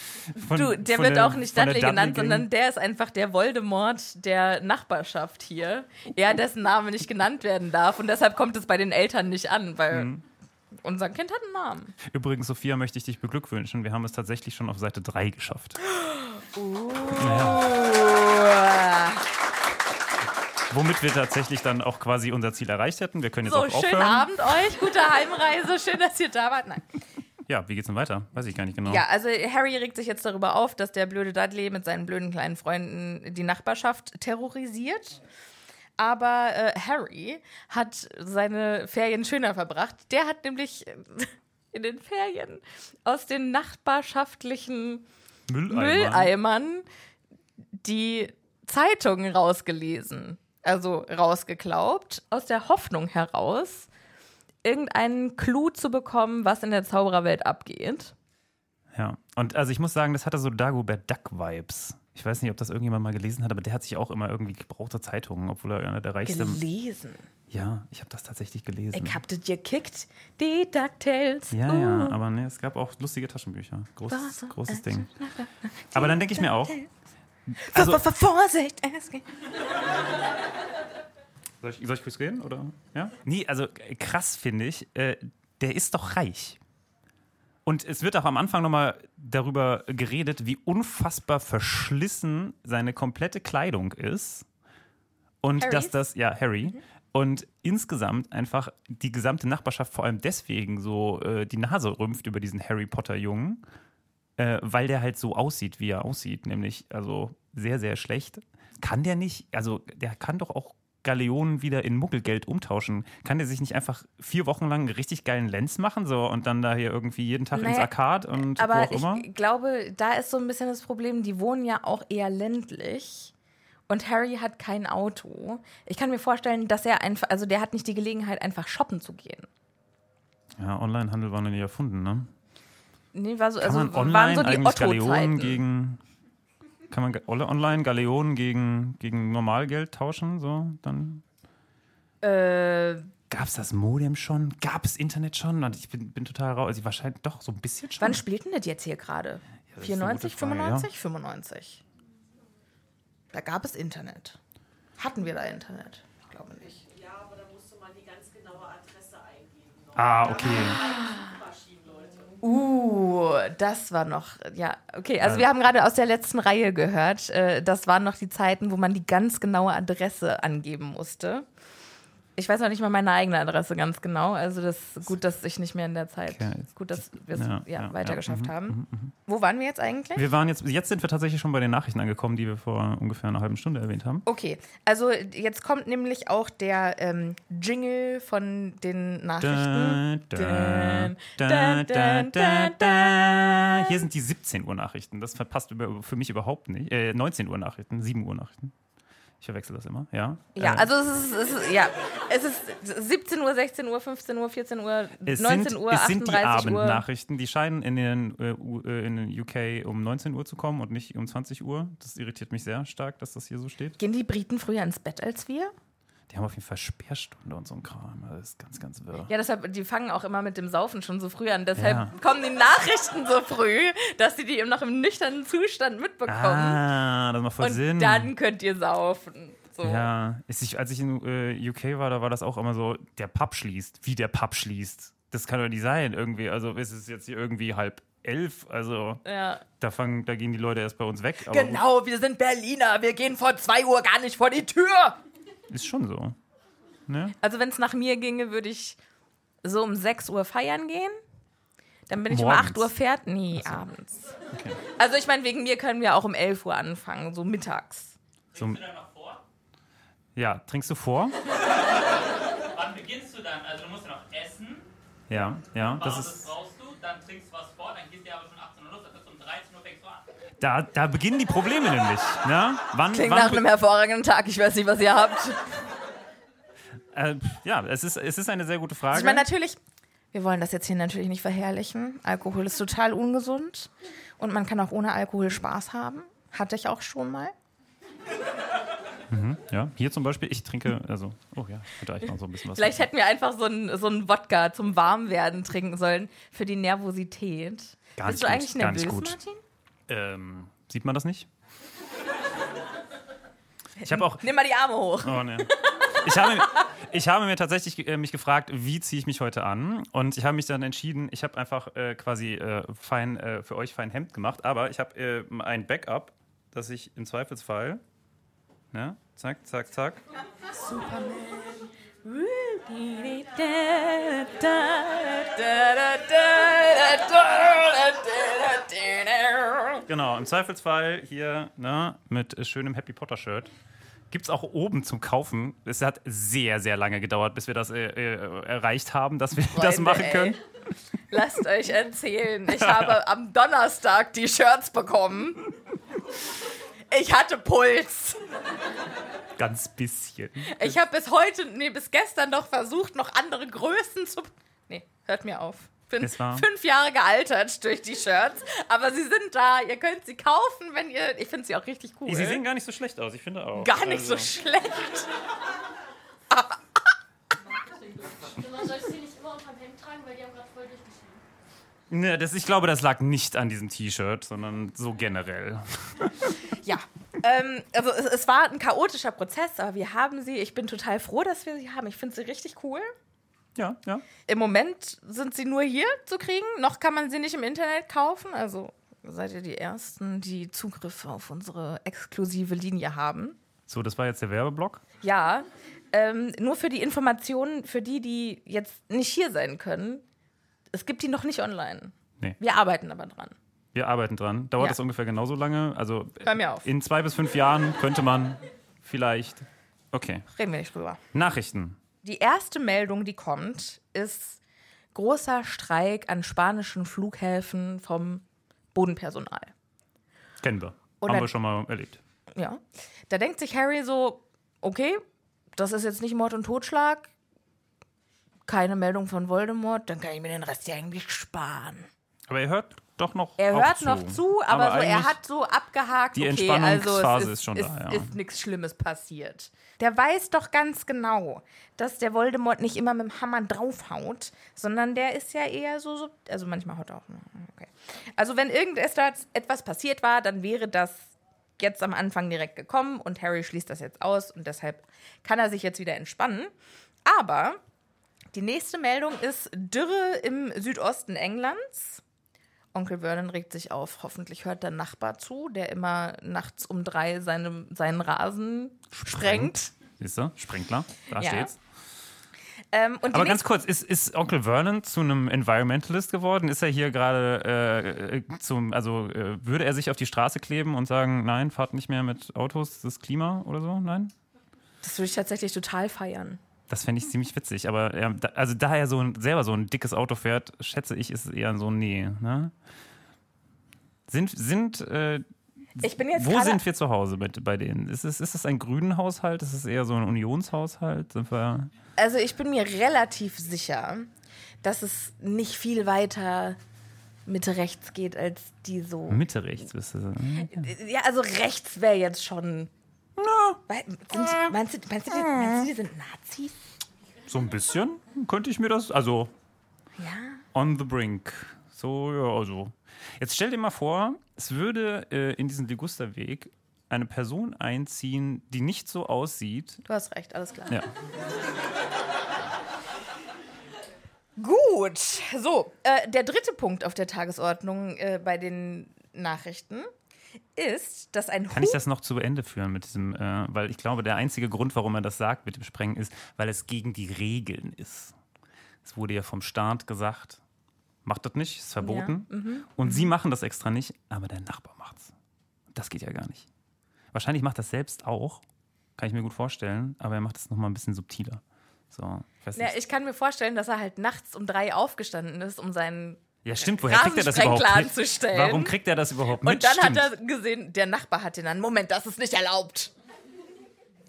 A: Von,
B: Du, der wird
A: der,
B: auch nicht Dudley genannt, sondern der ist einfach der Voldemort der Nachbarschaft hier. Er, dessen Name nicht genannt werden darf und deshalb kommt es bei den Eltern nicht an, weil
A: Mhm.
B: Unser Kind hat einen Namen.
A: Übrigens, Sophia, möchte ich dich beglückwünschen. Wir haben es tatsächlich schon auf Seite 3 geschafft. Womit wir tatsächlich dann auch quasi unser Ziel erreicht hätten. Wir können jetzt
B: So,
A: auch
B: schönen
A: aufhören.
B: Abend euch, gute Heimreise, schön, dass ihr da wart. Nein.
A: Ja, wie geht's denn weiter? Weiß ich gar nicht genau.
B: Ja, also Harry regt sich jetzt darüber auf, dass der blöde Dudley mit seinen blöden kleinen Freunden die Nachbarschaft terrorisiert. Aber äh, Harry hat seine Ferien schöner verbracht. Der hat nämlich in den Ferien aus den nachbarschaftlichen
A: Mülleimer.
B: Mülleimern die Zeitungen rausgelesen. Also rausgeklaubt, aus der Hoffnung heraus, irgendeinen Clou zu bekommen, was in der Zaubererwelt abgeht.
A: Ja, und also ich muss sagen, das hatte so Dagobert Duck-Vibes. Ich weiß nicht, ob das irgendjemand mal gelesen hat, aber der hat sich auch immer irgendwie gebrauchte Zeitungen, obwohl er einer der reichsten.
B: Gelesen.
A: Ja, ich habe das tatsächlich gelesen.
B: Ich hab das gekickt. Die DuckTales.
A: ja,
B: Uh.
A: ja, aber ne, es gab auch lustige Taschenbücher. Großes, großes Ding. Aber dann denke ich mir auch,
B: Also, Vorsicht,
A: soll ich, soll ich kurz reden? Oder? Ja? Nee, also äh, krass finde ich, äh, der ist doch reich. Und es wird auch am Anfang nochmal darüber geredet, wie unfassbar verschlissen seine komplette Kleidung ist. Und
B: Harrys?
A: dass das, ja, Harry. Und insgesamt einfach die gesamte Nachbarschaft vor allem deswegen so äh, die Nase rümpft über diesen Harry Potter-Jungen, äh, weil der halt so aussieht, wie er aussieht, nämlich also sehr, sehr schlecht. Kann der nicht, also der kann doch auch Galeonen wieder in Muggelgeld umtauschen. Kann der sich nicht einfach vier Wochen lang einen richtig geilen Lens machen so und dann da hier irgendwie jeden Tag ins
B: Naja,
A: Arcade und wo
B: Aber
A: auch immer?
B: ich glaube, da ist so ein bisschen das Problem, die wohnen ja auch eher ländlich. Und Harry hat kein Auto. Ich kann mir vorstellen, dass er einfach, also der hat nicht die Gelegenheit, einfach shoppen zu gehen.
A: Ja, Onlinehandel war noch nie erfunden, ne?
B: Nee, war so,
A: Kann
B: also waren so die Otto-Zeiten.
A: gegen. Kann man ole- online Galeonen gegen, gegen Normalgeld tauschen? So, dann.
B: Äh,
A: Gab es das Modem schon? Gab es Internet schon? Und ich bin, bin total raus. Also wahrscheinlich doch so ein bisschen schon.
B: wann spielten das jetzt hier gerade?
A: gute
B: 94,
A: Frage,
B: 95? 95. Da gab es Internet. Hatten wir da Internet? Ich glaube nicht.
C: Ja, aber da musste man die ganz genaue Adresse eingeben.
A: Ah, okay.
B: Uh, das war noch, ja, okay. Also wir haben gerade aus der letzten Reihe gehört, äh, das waren noch die Zeiten, wo man die ganz genaue Adresse angeben musste. Ich weiß noch nicht mal meine eigene Adresse ganz genau. Also das ist gut, dass ich nicht mehr in der Zeit, gut, dass wir es
A: Ja,
B: ja,
A: ja,
B: weitergeschafft
A: ja, mhm,
B: haben. Wo waren wir jetzt eigentlich?
A: Wir waren jetzt, jetzt sind wir tatsächlich schon bei den Nachrichten angekommen, die wir vor ungefähr einer halben Stunde erwähnt haben.
B: Okay, also jetzt kommt nämlich auch der ähm, Jingle von den Nachrichten.
A: Hier sind die 17 Uhr Nachrichten. Das verpasst für mich überhaupt nicht. Äh, 19 Uhr Nachrichten, 7 Uhr Nachrichten. Ich verwechsel das immer, ja.
B: Ja,
A: Äh,
B: also es ist, es ist, ja, es ist 17 Uhr, 16 Uhr, 15 Uhr, 14 Uhr,
A: es
B: 19
A: sind,
B: Uhr,
A: es sind die
B: 38 Uhr.
A: Abendnachrichten, die scheinen in den, äh, U- äh, in den UK um 19 Uhr zu kommen und nicht um 20 Uhr. Das irritiert mich sehr stark, dass das hier so steht.
B: Gehen die Briten früher ins Bett als wir?
A: Die haben auf jeden Fall Sperrstunde und so ein Kram. Das ist ganz, ganz wirr.
B: Ja, deshalb, die fangen auch immer mit dem Saufen schon so früh an. Deshalb
A: Ja.
B: kommen die Nachrichten so früh, dass sie die eben noch im nüchternen Zustand mitbekommen.
A: Ah, das macht voll
B: Und
A: Sinn.
B: dann könnt ihr saufen. So.
A: Ja, ist ich, als ich in äh, UK war, da war das auch immer so, der Pub schließt. Wie der Pub schließt. Das kann doch nicht sein, irgendwie. Also ist es jetzt hier irgendwie halb elf. Also
B: Ja.
A: da fangen, da gehen die Leute erst bei uns weg.
B: Genau, wir sind Berliner. Wir gehen vor 2 Uhr gar nicht vor die Tür.
A: Ist schon so. Ne?
B: Also, wenn es nach mir ginge, würde ich so um 6 Uhr feiern gehen. Dann bin ich um
A: Morgens?
B: 8 Uhr fertig. Nee, abends. Also, ich meine, wegen mir können wir auch um 11 Uhr anfangen, so mittags.
A: So, ja, trinkst du vor?
D: Wann beginnst du dann? Also du musst ja noch essen,
A: Ja, ja. Das
D: das,
A: ist,
D: brauchst du, dann trinkst du was vor, dann gehst du aber schon 18 Uhr los, das heißt um 13 Uhr fängst du an.
A: Da, da beginnen die Probleme nämlich. Ne? Wann,
B: Klingt
A: wann
B: nach einem hervorragenden Tag. Ich weiß nicht, was ihr habt.
A: äh, ja, es ist, es ist eine sehr gute Frage.
B: Also ich meine, natürlich, wir wollen das jetzt hier natürlich nicht verherrlichen. Alkohol ist total ungesund und man kann auch ohne Alkohol Spaß haben. Hatte ich auch schon mal.
A: ja, hier zum Beispiel, ich trinke, also, oh ja, ich eigentlich noch so ein bisschen was.
B: Vielleicht hätten wir einfach so einen so einen Wodka zum Warmwerden trinken sollen für die Nervosität.
A: Gar
B: Bist
A: nicht
B: du
A: gut,
B: eigentlich nervös,
A: gut.
B: Martin?
A: Ähm, sieht man das nicht? Ich habe auch.
B: Nimm mal die Arme hoch.
A: Oh, nee. Ich habe, ich habe mir tatsächlich äh, mich gefragt, wie ziehe ich mich heute an? Und ich habe mich dann entschieden, ich habe einfach äh, quasi äh, fein, äh, für euch fein Hemd gemacht, aber ich habe äh, ein Backup, dass ich im Zweifelsfall, ne, zack, zack, zack, genau, im Zweifelsfall hier, ne, mit schönem Happy Potter Shirt. Gibt es auch oben zum Kaufen. Es hat sehr, sehr lange gedauert, bis wir das äh, äh, erreicht haben, dass wir das
B: Freunde,
A: machen
B: ey.
A: können.
B: Lasst euch erzählen. Ich habe am Donnerstag die Shirts bekommen. Ich hatte Puls.
A: Ganz bisschen.
B: Ich habe bis heute, nee, bis gestern noch versucht, noch andere Größen zu. Nee, hört mir auf. Bin fünf Jahre gealtert durch die Shirts, aber sie sind da. Ihr könnt sie kaufen, wenn ihr. Ich finde sie auch richtig cool.
A: Sie sehen gar nicht so schlecht aus, ich finde auch.
B: gar nicht
A: Also,
B: so schlecht.
C: Man sollte sie nicht immer unterm Hemd tragen, weil die haben gerade voll durchgeschrieben.
A: Ne, das, ich glaube, das lag nicht an diesem T-Shirt, sondern so generell.
B: Ja. Ähm, also es, es war ein chaotischer Prozess, aber wir haben sie. Ich bin total froh, dass wir sie haben. Ich finde sie richtig cool.
A: Ja, ja.
B: Im Moment sind sie nur hier zu kriegen. Noch kann man sie nicht im Internet kaufen. Also seid ihr die Ersten, die Zugriff auf unsere exklusive Linie haben.
A: So, das war jetzt der Werbeblock.
B: Ja, ähm, nur für die Informationen, für die, die jetzt nicht hier sein können. Es gibt die noch nicht online.
A: Nee.
B: Wir arbeiten aber dran.
A: Wir arbeiten dran. Dauert
B: Ja.
A: das ungefähr genauso lange? Also
B: Hör mir auf.
A: in zwei bis fünf Jahren könnte man vielleicht. Okay.
B: Reden wir nicht drüber.
A: Nachrichten.
B: Die erste Meldung, die kommt, ist großer Streik an spanischen Flughäfen vom Bodenpersonal.
A: Kennen wir.
B: Und
A: Haben
B: dann-
A: wir schon mal erlebt.
B: Ja. Da denkt sich Harry so, okay, das ist jetzt nicht Mord und Totschlag. keine Meldung von Voldemort, dann kann ich mir den Rest ja eigentlich sparen.
A: Aber er hört doch noch
B: Er hört
A: zu.
B: noch zu, aber, so, er hat so abgehakt,
A: Die
B: okay, also
A: Entspannungsphase
B: es ist,
A: ist schon
B: ist,
A: da, ja.
B: ist nichts Schlimmes passiert. Der weiß doch ganz genau, dass der Voldemort nicht immer mit dem Hammer draufhaut, sondern der ist ja eher so, so also manchmal haut er auch. Okay. Also wenn irgendetwas etwas passiert war, dann wäre das jetzt am Anfang direkt gekommen und Harry schließt das jetzt aus und deshalb kann er sich jetzt wieder entspannen. Aber die nächste Meldung ist Dürre im Südosten Englands. Onkel Vernon regt sich auf. Hoffentlich hört der Nachbar zu, der immer nachts um drei seine, seinen Rasen sprengt.
A: Siehst du? Sprinkler, da
B: Ja.
A: steht's.
B: Ähm,
A: Aber ganz kurz, ist, ist Onkel Vernon zu einem Environmentalist geworden? Ist er hier gerade äh, äh, zum, also äh, würde er sich auf die Straße kleben und sagen, nein, fahrt nicht mehr mit Autos, das Klima oder so? Nein?
B: das würde ich tatsächlich total feiern.
A: Das fände ich ziemlich witzig. Aber er, da, also da er so ein, selber so ein dickes Auto fährt, schätze ich, ist es eher so ein Nee. Ne? Sind, sind äh,
B: Ich bin jetzt
A: wo sind wir zu Hause mit, bei denen? Ist es, ist es ein grünen Haushalt? Ist es eher so ein Unionshaushalt? Sind wir
B: Also ich bin mir relativ sicher, dass es nicht viel weiter Mitte rechts geht als die so.
A: Mitte rechts? Bist du so?
B: Ja, also rechts wäre jetzt schon. Sind, meinst, du, meinst, du, die, meinst du, die sind Nazis?
A: So ein bisschen könnte ich mir das, also
B: Ja.
A: on the brink. So, ja, also. Jetzt stell dir mal vor, es würde äh, in diesen Ligusterweg eine Person einziehen, die nicht so aussieht.
B: Du hast recht, alles klar.
A: Ja.
B: Gut, so, äh, der dritte Punkt auf der Tagesordnung äh, bei den Nachrichten ist, dass ein
A: Kann ich das noch zu Ende führen mit diesem, äh, weil ich glaube, der einzige Grund, warum er das sagt mit dem Sprengen, ist, weil es gegen die Regeln ist. Es wurde ja vom Staat gesagt, macht das nicht, ist verboten.
B: mhm.
A: Und sie machen das extra nicht, aber der Nachbar macht's. Das geht ja gar nicht. Wahrscheinlich macht das selbst auch, kann ich mir gut vorstellen, aber er macht es nochmal ein bisschen subtiler. So, ich
B: Ja, ich kann mir vorstellen, dass er halt nachts um drei aufgestanden ist, um seinen.
A: Ja, stimmt, woher kriegt er das überhaupt. Warum kriegt er das überhaupt mit?
B: Und dann
A: Stimmt.
B: hat er gesehen, der Nachbar hat den dann. Moment, das ist nicht erlaubt.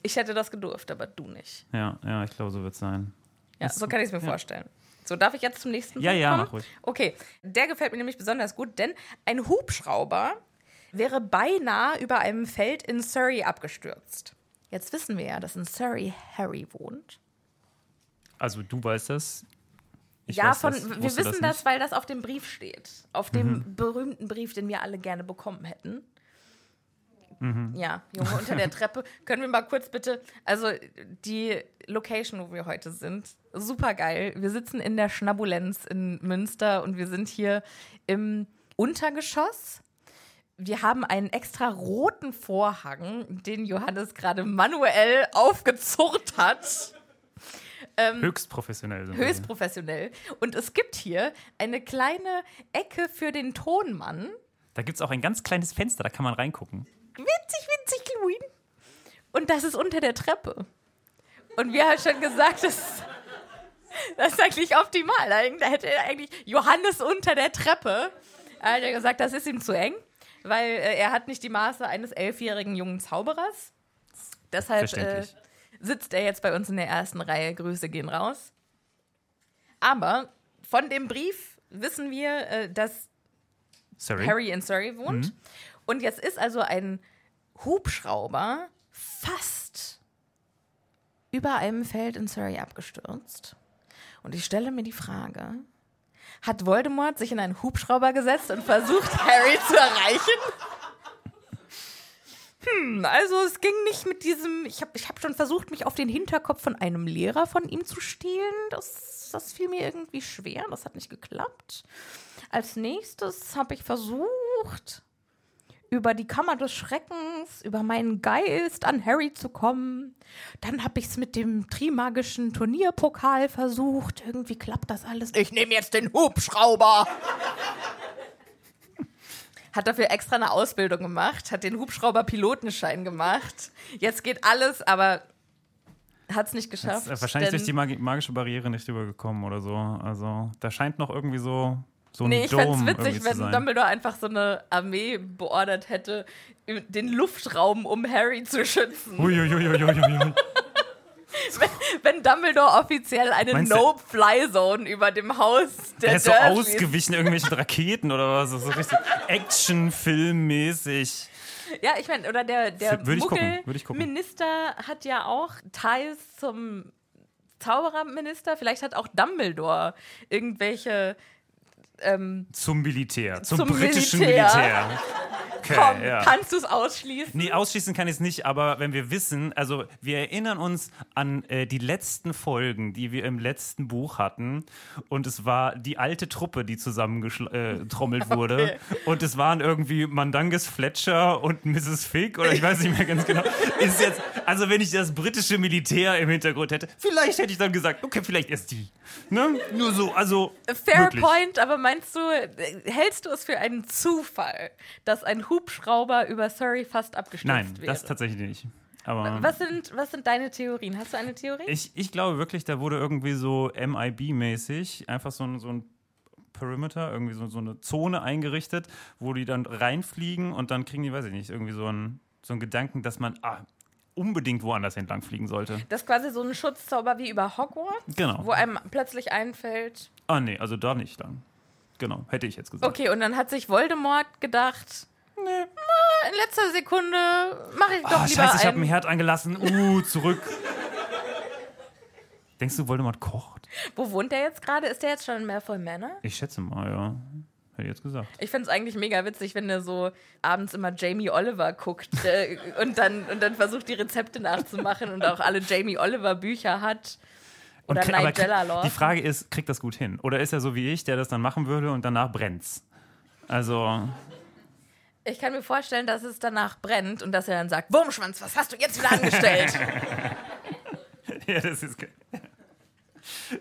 B: Ich hätte das gedurft, aber du nicht.
A: Ja, ja, ich glaube, so wird es sein.
B: Ja, so kann ich es mir vorstellen. So, darf ich jetzt zum nächsten
A: Ja,
B: Punkt
A: ja,
B: kommen?
A: mach ruhig.
B: Okay, der gefällt mir nämlich besonders gut, denn ein Hubschrauber wäre beinahe über einem Feld in Surrey abgestürzt. Jetzt wissen wir ja, dass in Surrey Harry wohnt.
A: Also du weißt das. Ich
B: ja, von,
A: das,
B: wir wissen das,
A: nicht.
B: weil das auf dem Brief steht. Auf dem
A: Mhm.
B: berühmten Brief, den wir alle gerne bekommen hätten.
A: Mhm.
B: Ja, Junge unter der Treppe. Können wir mal kurz bitte, also die Location, wo wir heute sind, super geil. Wir sitzen in der Schnabulenz in Münster und wir sind hier im Untergeschoss. Wir haben einen extra roten Vorhang, den Johannes gerade manuell aufgezurrt hat.
A: Höchst professionell sind
B: Höchst professionell. Und es gibt hier eine kleine Ecke für den Tonmann.
A: Da gibt es auch ein ganz kleines Fenster, da kann man reingucken.
B: Winzig, winzig, Louis. Und das ist unter der Treppe. Und wir haben schon gesagt, das, das ist eigentlich optimal. Da hätte er eigentlich Johannes unter der Treppe. Da hat er gesagt, das ist ihm zu eng, weil äh, er hat nicht die Maße eines elfjährigen jungen Zauberers. Deshalb äh. Sitzt er jetzt bei uns in der ersten Reihe. Grüße gehen raus. Aber von dem Brief wissen wir, äh, dass
A: Sorry.
B: Harry in Surrey wohnt. Und jetzt ist also ein Hubschrauber fast über einem Feld in Surrey abgestürzt. Und ich stelle mir die Frage, hat Voldemort sich in einen Hubschrauber gesetzt und versucht, Harry zu erreichen? Hm, also es ging nicht mit diesem, ich habe ich hab schon versucht, mich auf den Hinterkopf von einem Lehrer von ihm zu stehlen. Das, das fiel mir irgendwie schwer, das hat nicht geklappt. Als nächstes habe ich versucht, über die Kammer des Schreckens, über meinen Geist an Harry zu kommen. Dann habe ich es mit dem Trimagischen Turnierpokal versucht. Irgendwie klappt das alles. Ich nehme jetzt den Hubschrauber. Hat dafür extra eine Ausbildung gemacht, hat den Hubschrauber-Pilotenschein gemacht. Jetzt geht alles, aber hat es nicht geschafft.
A: Ist, äh, wahrscheinlich durch die magi magische Barriere nicht rübergekommen oder so. Also da scheint noch irgendwie so, so ein
B: Nee, ich fände es witzig, wenn. Dumbledore einfach so eine Armee beordert hätte, den Luftraum um Harry zu schützen.
A: Uiuiuiuiui.
B: wenn Dumbledore offiziell eine No-Fly-Zone über dem Haus der,
A: Der ist so ausgewichen, irgendwelchen Raketen oder was. So richtig Actionfilmmäßig.
B: Ja, ich meine, oder der, der. Muggel-Minister hat ja auch Ties zum Zaubererminister. Vielleicht hat auch Dumbledore irgendwelche. Ähm,
A: Zum Militär. Zum,
B: Zum
A: britischen
B: Militär.
A: Militär. Okay,
B: komm,
A: ja.
B: kannst du es ausschließen?
A: Nee, ausschließen kann ich es nicht, aber wenn wir wissen, also wir erinnern uns an äh, die letzten Folgen, die wir im letzten Buch hatten und es war die alte Truppe, die zusammengetrommelt wurde und es waren irgendwie Mandanges Fletcher und Mrs. Fig oder ich weiß nicht mehr ganz genau. Ist jetzt, also wenn ich das britische Militär im Hintergrund hätte, vielleicht hätte ich dann gesagt, okay, vielleicht ist die. Ne? Nur so, also
B: Fair
A: wirklich.
B: point, aber meinst du, äh, hältst du es für einen Zufall, dass ein Hubschrauber über Surrey fast abgestürzt
A: Nein,
B: wäre?
A: das tatsächlich nicht. Aber
B: was sind, was sind deine Theorien? Hast du eine Theorie?
A: Ich, ich glaube wirklich, da wurde irgendwie so MIB-mäßig einfach so ein, so ein Perimeter, irgendwie so, so eine Zone eingerichtet, wo die dann reinfliegen und dann kriegen die, weiß ich nicht, irgendwie so einen, so einen Gedanken, dass man ah, unbedingt woanders entlang fliegen sollte.
B: das ist quasi so ein Schutzzauber wie über Hogwarts,
A: Genau.
B: wo einem plötzlich einfällt,
A: Ah, nee, also da nicht dann. Genau, hätte ich jetzt gesagt.
B: okay, und dann hat sich Voldemort gedacht,
A: Nee.
B: in letzter Sekunde mache ich doch
A: Ah,
B: lieber
A: scheiße, ich habe
B: einen.
A: Herd angelassen. Uh, zurück. Denkst du, Voldemort kocht?
B: Wo wohnt der jetzt gerade? Ist der jetzt schon in Malfoy Manor?
A: Ich schätze mal, ja. Hätte ich jetzt gesagt.
B: Ich finde es eigentlich mega witzig, wenn der so abends immer Jamie Oliver guckt äh, und, dann, und dann versucht, die Rezepte nachzumachen und auch alle Jamie Oliver Bücher hat. Oder
A: aber
B: Nigella.
A: Die Frage ist, kriegt das gut hin? Oder ist er so wie ich, der das dann machen würde und danach brennt's? Also,
B: Ich kann mir vorstellen, dass es danach brennt und dass er dann sagt, Wurmschwanz, was hast du jetzt wieder angestellt?
A: ja, das ist. ge-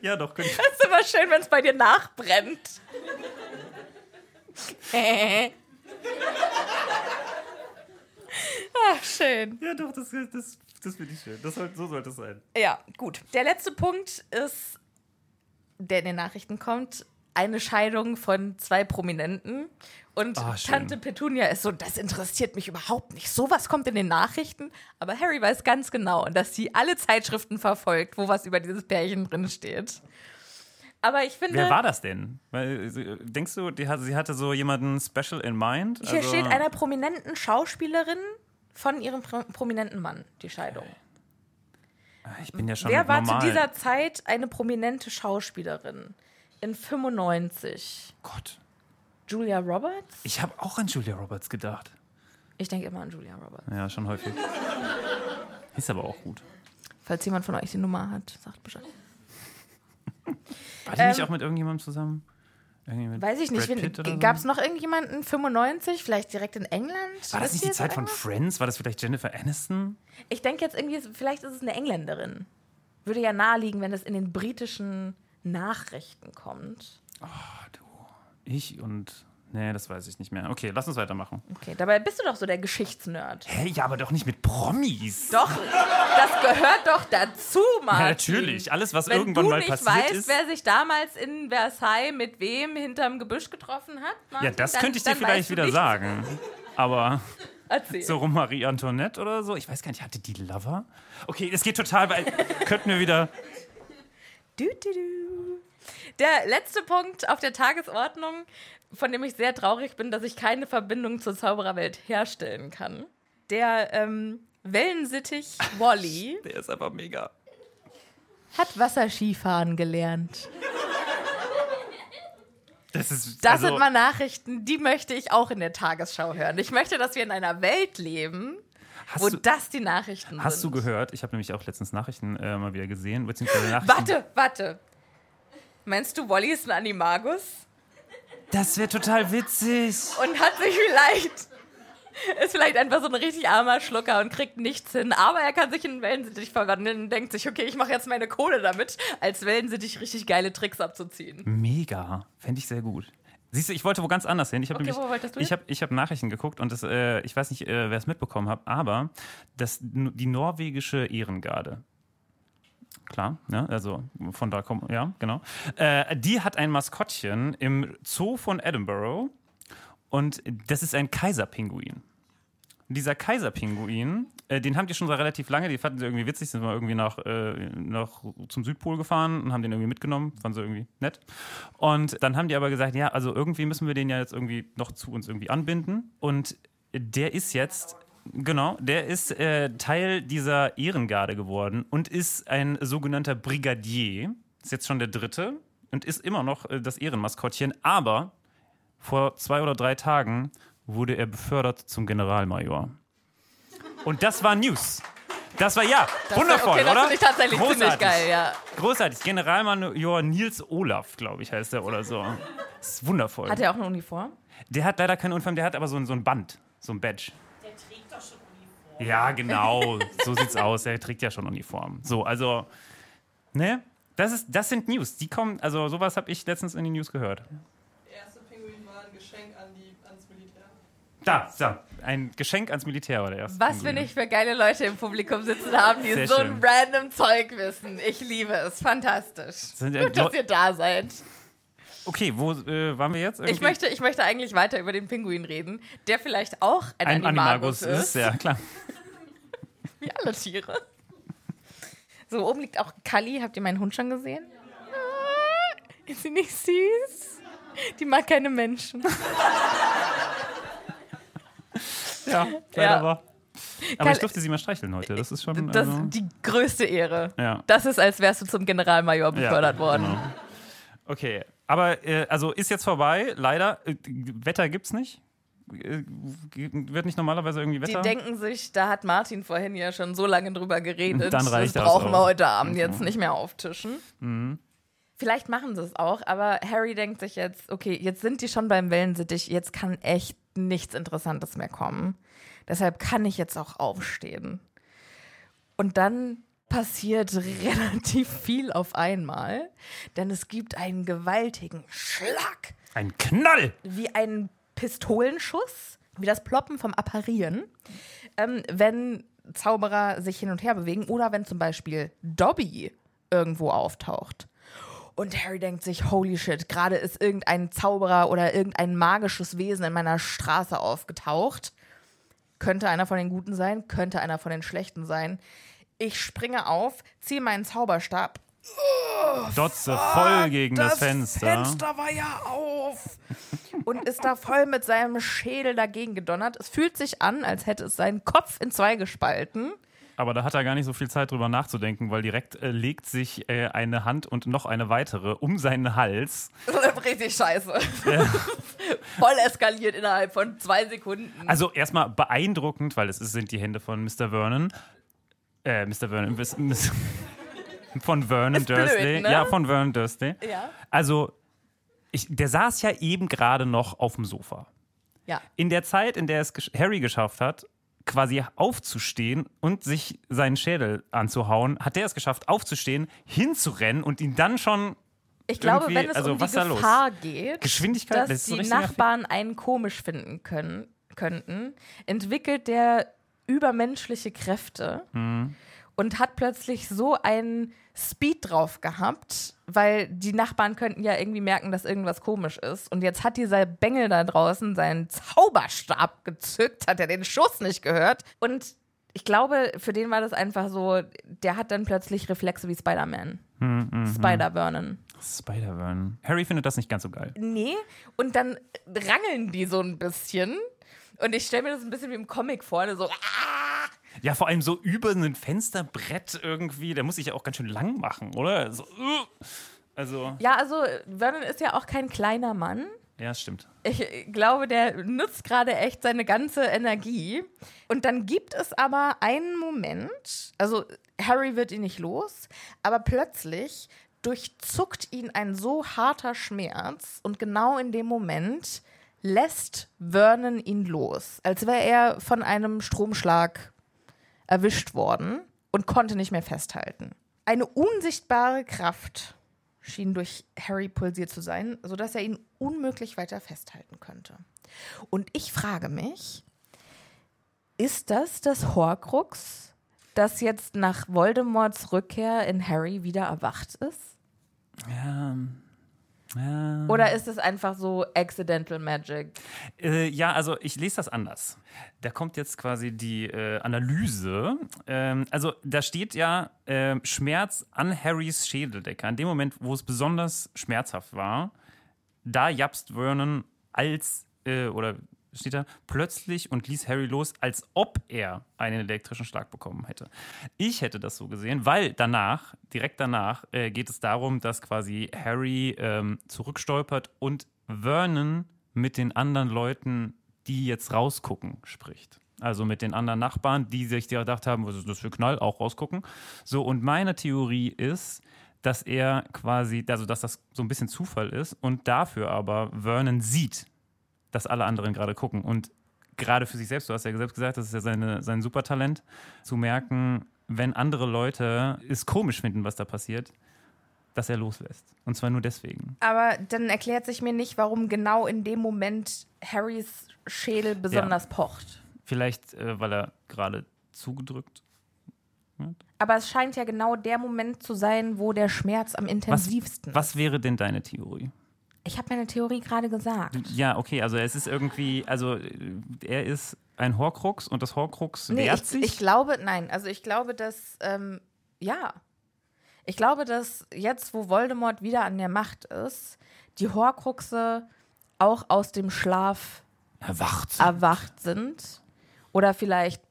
A: Ja, doch, könnte ich.
B: Das ist immer schön, wenn es bei dir nachbrennt. Ach, schön.
A: Ja, doch, das, das, das finde ich schön. Das soll, so sollte es sein.
B: Ja, gut. Der letzte Punkt ist, der in den Nachrichten kommt, eine Scheidung von zwei Prominenten. Und
A: schön.
B: Tante Petunia ist so, das interessiert mich überhaupt nicht. Sowas kommt in den Nachrichten. Aber Harry weiß ganz genau, dass sie alle Zeitschriften verfolgt, wo was über dieses Pärchen drin steht. Aber ich finde,
A: Wer war das denn? Weil, äh, denkst du, die sie hatte so jemanden special in mind?
B: hier
A: Also-
B: steht einer prominenten Schauspielerin von ihrem pro prominenten Mann, die Scheidung.
A: Ich bin ja schon
B: Wer war
A: normal.
B: zu dieser Zeit eine prominente Schauspielerin? In 95.
A: Gott.
B: Julia Roberts?
A: Ich habe auch an Julia Roberts gedacht.
B: Ich denke immer an Julia Roberts.
A: Ja, schon häufig. Ist aber auch gut.
B: Falls jemand von euch die Nummer hat, sagt Bescheid.
A: War die nicht
B: Ähm,
A: auch mit irgendjemandem zusammen? Irgendwie mit
B: Weiß ich nicht.
A: Brad so?
B: Gab es noch irgendjemanden 95? Vielleicht direkt in England?
A: War das nicht die Zeit von? Friends? War das vielleicht Jennifer Aniston?
B: Ich denke jetzt irgendwie, vielleicht ist es eine Engländerin. Würde ja naheliegen, wenn es in den britischen Nachrichten kommt.
A: Ich und. Nee, das weiß ich nicht mehr. Okay, lass uns weitermachen.
B: Okay, dabei bist du doch so der Geschichtsnerd.
A: Hey, ja, aber doch nicht mit Promis.
B: Doch, das gehört doch dazu, Martin.
A: Ja, natürlich. Alles, was
B: Wenn
A: irgendwann
B: du
A: mal
B: nicht
A: passiert
B: weißt,
A: ist.
B: wer sich damals in Versailles mit wem hinterm Gebüsch getroffen hat, Martin,
A: Ja, das
B: dann,
A: könnte ich dir vielleicht
B: du
A: wieder
B: nicht.
A: sagen. Aber
B: Erzähl.
A: so rum Marie Antoinette oder so, ich weiß gar nicht, hatte die Lover? Okay, es geht total, weil könnten wir wieder.
B: Du, du, du. Der letzte Punkt auf der Tagesordnung, von dem ich sehr traurig bin, dass ich keine Verbindung zur Zaubererwelt herstellen kann. Der ähm, Wellensittich Wally
A: Der ist einfach mega.
B: hat Wasserskifahren gelernt.
A: Das ist.
B: Das
A: also,
B: sind mal Nachrichten, die möchte ich auch in der Tagesschau hören. Ich möchte, dass wir in einer Welt leben, wo
A: hast du,
B: das die Nachrichten
A: hast du
B: sind.
A: gehört? Ich habe nämlich auch letztens Nachrichten äh, mal wieder gesehen, beziehungsweise Nachrichten.
B: Warte, warte. Meinst du, Wally ist ein Animagus?
A: Das wäre total witzig.
B: und hat sich vielleicht. Ist vielleicht einfach so ein richtig armer Schlucker und kriegt nichts hin. Aber er kann sich in Wellensittich verwandeln und denkt sich, okay, ich mache jetzt meine Kohle damit, als Wellensittich richtig geile Tricks abzuziehen.
A: Mega. Fände ich sehr gut. Siehst du, ich wollte wo ganz anders hin. Ich habe
B: Okay,
A: nämlich, ich habe ich hab Nachrichten geguckt und das, äh, ich weiß nicht, äh, wer es mitbekommen hat, aber das, die norwegische Ehrengarde, klar, ne? also von da kommt, ja, genau, äh, die hat ein Maskottchen im Zoo von Edinburgh und das ist ein Kaiserpinguin. Dieser Kaiserpinguin Äh, den haben die schon relativ lange, die fanden sie irgendwie witzig, sind mal irgendwie nach, äh, nach zum Südpol gefahren und haben den irgendwie mitgenommen, fanden sie irgendwie nett. Und dann haben die aber gesagt, ja, also irgendwie müssen wir den ja jetzt irgendwie noch zu uns irgendwie anbinden. Und der ist jetzt Genau, der ist äh, Teil dieser Ehrengarde geworden und ist ein sogenannter Brigadier. Ist jetzt schon der dritte und ist immer noch äh, das Ehrenmaskottchen. Aber vor zwei oder drei Tagen wurde er befördert zum Generalmajor. Und das war News. Das war ja wundervoll,
B: okay, das
A: oder?
B: finde ich tatsächlich ziemlich
A: Großartig.
B: geil, ja.
A: Großartig. Generalmajor Nils Olaf, glaube ich, heißt er oder so. Das ist wundervoll.
B: Hat er auch eine Uniform?
A: Der hat leider keine Uniform, der hat aber so ein, so ein Band, so ein Badge. Der trägt doch schon Uniform. Ja, genau. So sieht's aus. Der trägt ja schon Uniform. So, also, ne? Das, ist, das sind News. Die kommen, also sowas habe ich letztens in den News gehört.
E: Der erste Pinguin war ein Geschenk an die, ans Militär.
A: Da, da. Ein Geschenk ans Militär war der erste.
B: Was wir nicht für geile Leute im Publikum sitzen haben, die
A: Sehr
B: so
A: schön.
B: ein random Zeug wissen. Ich liebe es. Fantastisch.
A: Sind, äh,
B: Gut, dass ihr da seid.
A: Okay, wo äh, waren wir jetzt?
B: Ich möchte, ich möchte eigentlich weiter über den Pinguin reden, der vielleicht auch ein,
A: ein
B: Animagus,
A: Animagus ist, ja klar.
B: Wie alle Tiere. So, oben liegt auch Kali. Habt ihr meinen Hund schon gesehen? Ah, Ist sie nicht süß? Die mag keine Menschen.
A: Ja, leider
B: Ja.
A: war. Aber
B: Kal-
A: ich durfte sie mal streicheln heute. Das ist schon.
B: Das
A: also,
B: ist die größte Ehre.
A: ja.
B: Das ist, als wärst du zum Generalmajor befördert worden.
A: Genau. Okay, aber äh, also ist jetzt vorbei, leider. Äh, Wetter gibt's nicht. Äh, wird nicht normalerweise irgendwie
B: Die
A: Wetter?
B: denken sich, da hat Martin vorhin ja schon so lange drüber geredet.
A: Dann reicht
B: das
A: das
B: brauchen wir
A: auch. Mhm.
B: heute Abend jetzt nicht mehr auftischen. Vielleicht machen sie es auch, aber Harry denkt sich jetzt, okay, jetzt sind die schon beim Wellensittich, jetzt kann echt nichts Interessantes mehr kommen. Deshalb kann ich jetzt auch aufstehen. Und dann passiert relativ viel auf einmal, denn es gibt einen gewaltigen Schlag
A: Ein Knall!
B: wie ein Pistolenschuss, wie das Ploppen vom Apparieren, ähm, wenn Zauberer sich hin und her bewegen oder wenn zum Beispiel Dobby irgendwo auftaucht. Und Harry denkt sich, holy shit, gerade ist irgendein Zauberer oder irgendein magisches Wesen in meiner Straße aufgetaucht. Könnte einer von den Guten sein, könnte einer von den Schlechten sein. Ich springe auf, ziehe meinen Zauberstab
A: Dotze voll gegen das, Fenster.
B: Fenster war ja auf. Und ist da voll mit seinem Schädel dagegen gedonnert. Es fühlt sich an, als hätte es seinen Kopf in zwei gespalten.
A: Aber da hat er gar nicht so viel Zeit drüber nachzudenken, weil direkt äh, legt sich äh, eine Hand und noch eine weitere um seinen Hals.
B: Richtig scheiße. voll eskaliert innerhalb von zwei Sekunden.
A: Also erstmal beeindruckend, weil es ist- sind die Hände von Mr. Vernon. Äh, Mr. Vernon. Von Vernon
B: Ist
A: Dursley.
B: ne?
A: Ja, von Vernon Dursley.
B: Ja.
A: Also, ich, der saß ja eben gerade noch auf dem Sofa.
B: Ja.
A: In der Zeit, in der es Harry geschafft hat, quasi aufzustehen und sich seinen Schädel anzuhauen, hat der es geschafft, aufzustehen, hinzurennen und ihn dann schon
B: Ich glaube,
A: irgendwie-
B: wenn es
A: also
B: um
A: was
B: die? Gefahr geht,
A: Geschwindigkeit, das
B: dass
A: so
B: die Nachbarn einen komisch finden können, könnten, entwickelt der übermenschliche Kräfte
A: Mhm.
B: Und hat plötzlich so einen Speed drauf gehabt, weil die Nachbarn könnten ja irgendwie merken, dass irgendwas komisch ist. Und jetzt hat dieser Bengel da draußen seinen Zauberstab gezückt, hat er den Schuss nicht gehört. Und ich glaube, für den war das einfach so, der hat dann plötzlich Reflexe wie Spider-Man.
A: Mhm,
B: Spider-Vernon.
A: Spider-Man. Harry findet das nicht ganz so geil.
B: Nee, und dann rangeln die so ein bisschen. Und ich stelle mir das ein bisschen wie im Comic vor, so, ah!
A: Ja, vor allem so über ein Fensterbrett irgendwie. Der muss sich ja auch ganz schön lang machen, oder? So, uh. Also,
B: Ja, also Vernon ist ja auch kein kleiner Mann.
A: ja, das stimmt.
B: Ich glaube, der nutzt gerade echt seine ganze Energie. Und dann gibt es aber einen Moment, also Harry wird ihn nicht los, aber plötzlich durchzuckt ihn ein so harter Schmerz und genau in dem Moment lässt Vernon ihn los, als wäre er von einem Stromschlag erwischt worden und konnte nicht mehr festhalten. Eine unsichtbare Kraft schien durch Harry pulsiert zu sein, sodass er ihn unmöglich weiter festhalten könnte. Und ich frage mich, ist das das Horcrux, das jetzt nach Voldemorts Rückkehr in Harry wieder erwacht ist?
A: Ja, Ja.
B: Oder ist es einfach so accidental magic?
A: Äh, ja, also ich lese das anders. Da kommt jetzt quasi die äh, Analyse. Ähm, also da steht ja ähm, Schmerz an Harrys Schädeldecke. An dem Moment, wo es besonders schmerzhaft war, da japst Vernon als, äh, oder steht da, plötzlich und ließ Harry los, als ob er einen elektrischen Schlag bekommen hätte. Ich hätte das so gesehen, weil danach, direkt danach, äh, geht es darum, dass quasi Harry ähm, zurückstolpert und Vernon mit den anderen Leuten, die jetzt rausgucken, spricht. Also mit den anderen Nachbarn, die sich gedacht haben, was ist das für Knall, auch rausgucken. So, und meine Theorie ist, dass er quasi, also dass das so ein bisschen Zufall ist und dafür aber Vernon sieht, dass alle anderen gerade gucken. Und gerade für sich selbst, du hast ja selbst gesagt, das ist ja seine, sein Supertalent, zu merken, wenn andere Leute es komisch finden, was da passiert, dass er loslässt. Und zwar nur deswegen.
B: Aber dann erklärt sich mir nicht, warum genau in dem Moment Harrys Schädel besonders pocht.
A: Vielleicht, äh, weil er gerade zugedrückt.
B: Aber es scheint ja genau der Moment zu sein, wo der Schmerz am
A: Was,
B: intensivsten
A: was wäre denn deine Theorie?
B: Ich habe meine Theorie gerade gesagt.
A: Ja, okay, also es ist irgendwie, also äh, er ist ein Horcrux und das Horcrux
B: Nee,
A: wehrt
B: ich,
A: sich.
B: ich glaube, nein, also ich glaube, dass, ähm, ja. Ich glaube, dass jetzt, wo Voldemort wieder an der Macht ist, die Horcruxe auch aus dem Schlaf
A: Erwacht.
B: erwacht sind. Oder vielleicht,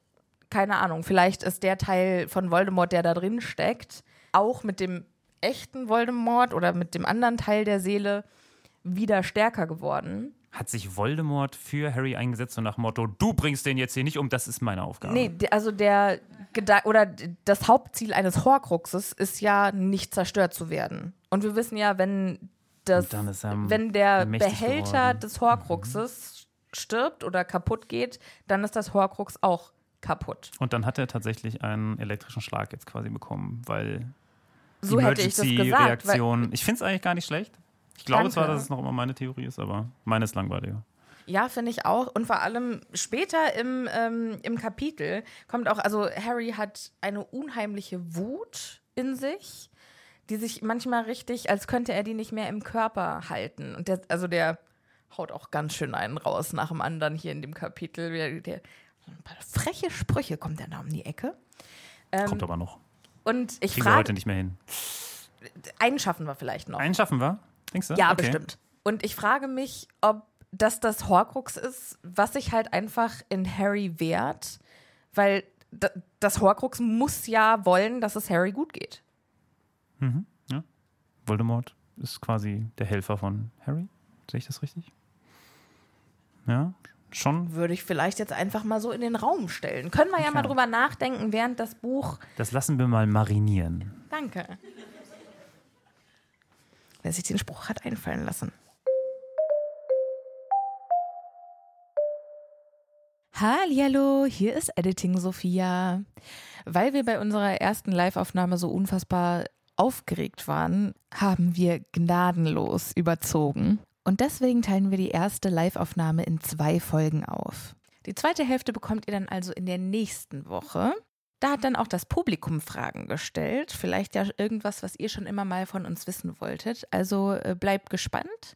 B: keine Ahnung, vielleicht ist der Teil von Voldemort, der da drin steckt, auch mit dem echten Voldemort oder mit dem anderen Teil der Seele wieder stärker geworden.
A: Hat sich Voldemort für Harry eingesetzt und nach Motto, du bringst den jetzt hier nicht um, das ist meine Aufgabe.
B: Nee, also der Geda oder das Hauptziel eines Horcruxes ist ja nicht zerstört zu werden. Und wir wissen ja, wenn das, wenn der Behälter
A: geworden.
B: des Horcruxes stirbt oder kaputt geht, dann ist das Horcrux auch kaputt.
A: Und dann hat er tatsächlich einen elektrischen Schlag jetzt quasi bekommen, weil
B: So hätte ich das gesagt.
A: Emergency-Reaktion. Ich finde es eigentlich gar nicht schlecht. Ich glaube zwar,
B: Danke.
A: dass es noch immer meine Theorie ist, aber meine ist langweiliger.
B: ja, finde ich auch. Und vor allem später im, ähm, im Kapitel kommt auch, also Harry hat eine unheimliche Wut in sich, die sich manchmal richtig, als könnte er die nicht mehr im Körper halten. Und der, also der haut auch ganz schön einen raus nach dem anderen hier in dem Kapitel. Der, der, ein paar freche Sprüche kommt der da um die Ecke. Ähm,
A: Kommt aber noch.
B: und ich
A: Kriegen wir heute
B: frage,
A: nicht mehr hin.
B: einen schaffen wir vielleicht noch.
A: Einen schaffen wir? Denkst du?
B: Ja,
A: Okay.
B: bestimmt. Und ich frage mich, ob das das Horcrux ist, was sich halt einfach in Harry wehrt, weil das Horcrux muss ja wollen, dass es Harry gut geht.
A: Voldemort ist quasi der Helfer von Harry. Sehe ich das richtig? Ja, schon.
B: Würde ich vielleicht jetzt einfach mal so in den Raum stellen. Können wir ja mal drüber nachdenken, während das Buch.
A: Das lassen wir mal marinieren.
B: Danke. Wer sich den Spruch hat einfallen lassen. Hallihallo, hier ist Editing Sophia. Weil wir bei unserer ersten Live-Aufnahme so unfassbar aufgeregt waren, haben wir gnadenlos überzogen. Und deswegen teilen wir die erste Live-Aufnahme in zwei Folgen auf. Die zweite Hälfte bekommt ihr dann also in der nächsten Woche. Da hat dann auch das Publikum Fragen gestellt. Vielleicht ja irgendwas, was ihr schon immer mal von uns wissen wolltet. Also äh, bleibt gespannt.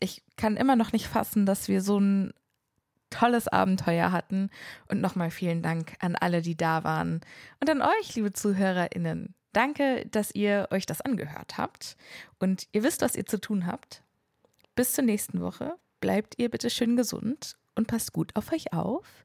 B: Ich kann immer noch nicht fassen, dass wir so ein tolles Abenteuer hatten. Und nochmal vielen Dank an alle, die da waren. Und an euch, liebe ZuhörerInnen. Danke, dass ihr euch das angehört habt. Und ihr wisst, was ihr zu tun habt. Bis zur nächsten Woche. Bleibt ihr bitte schön gesund und passt gut auf euch auf.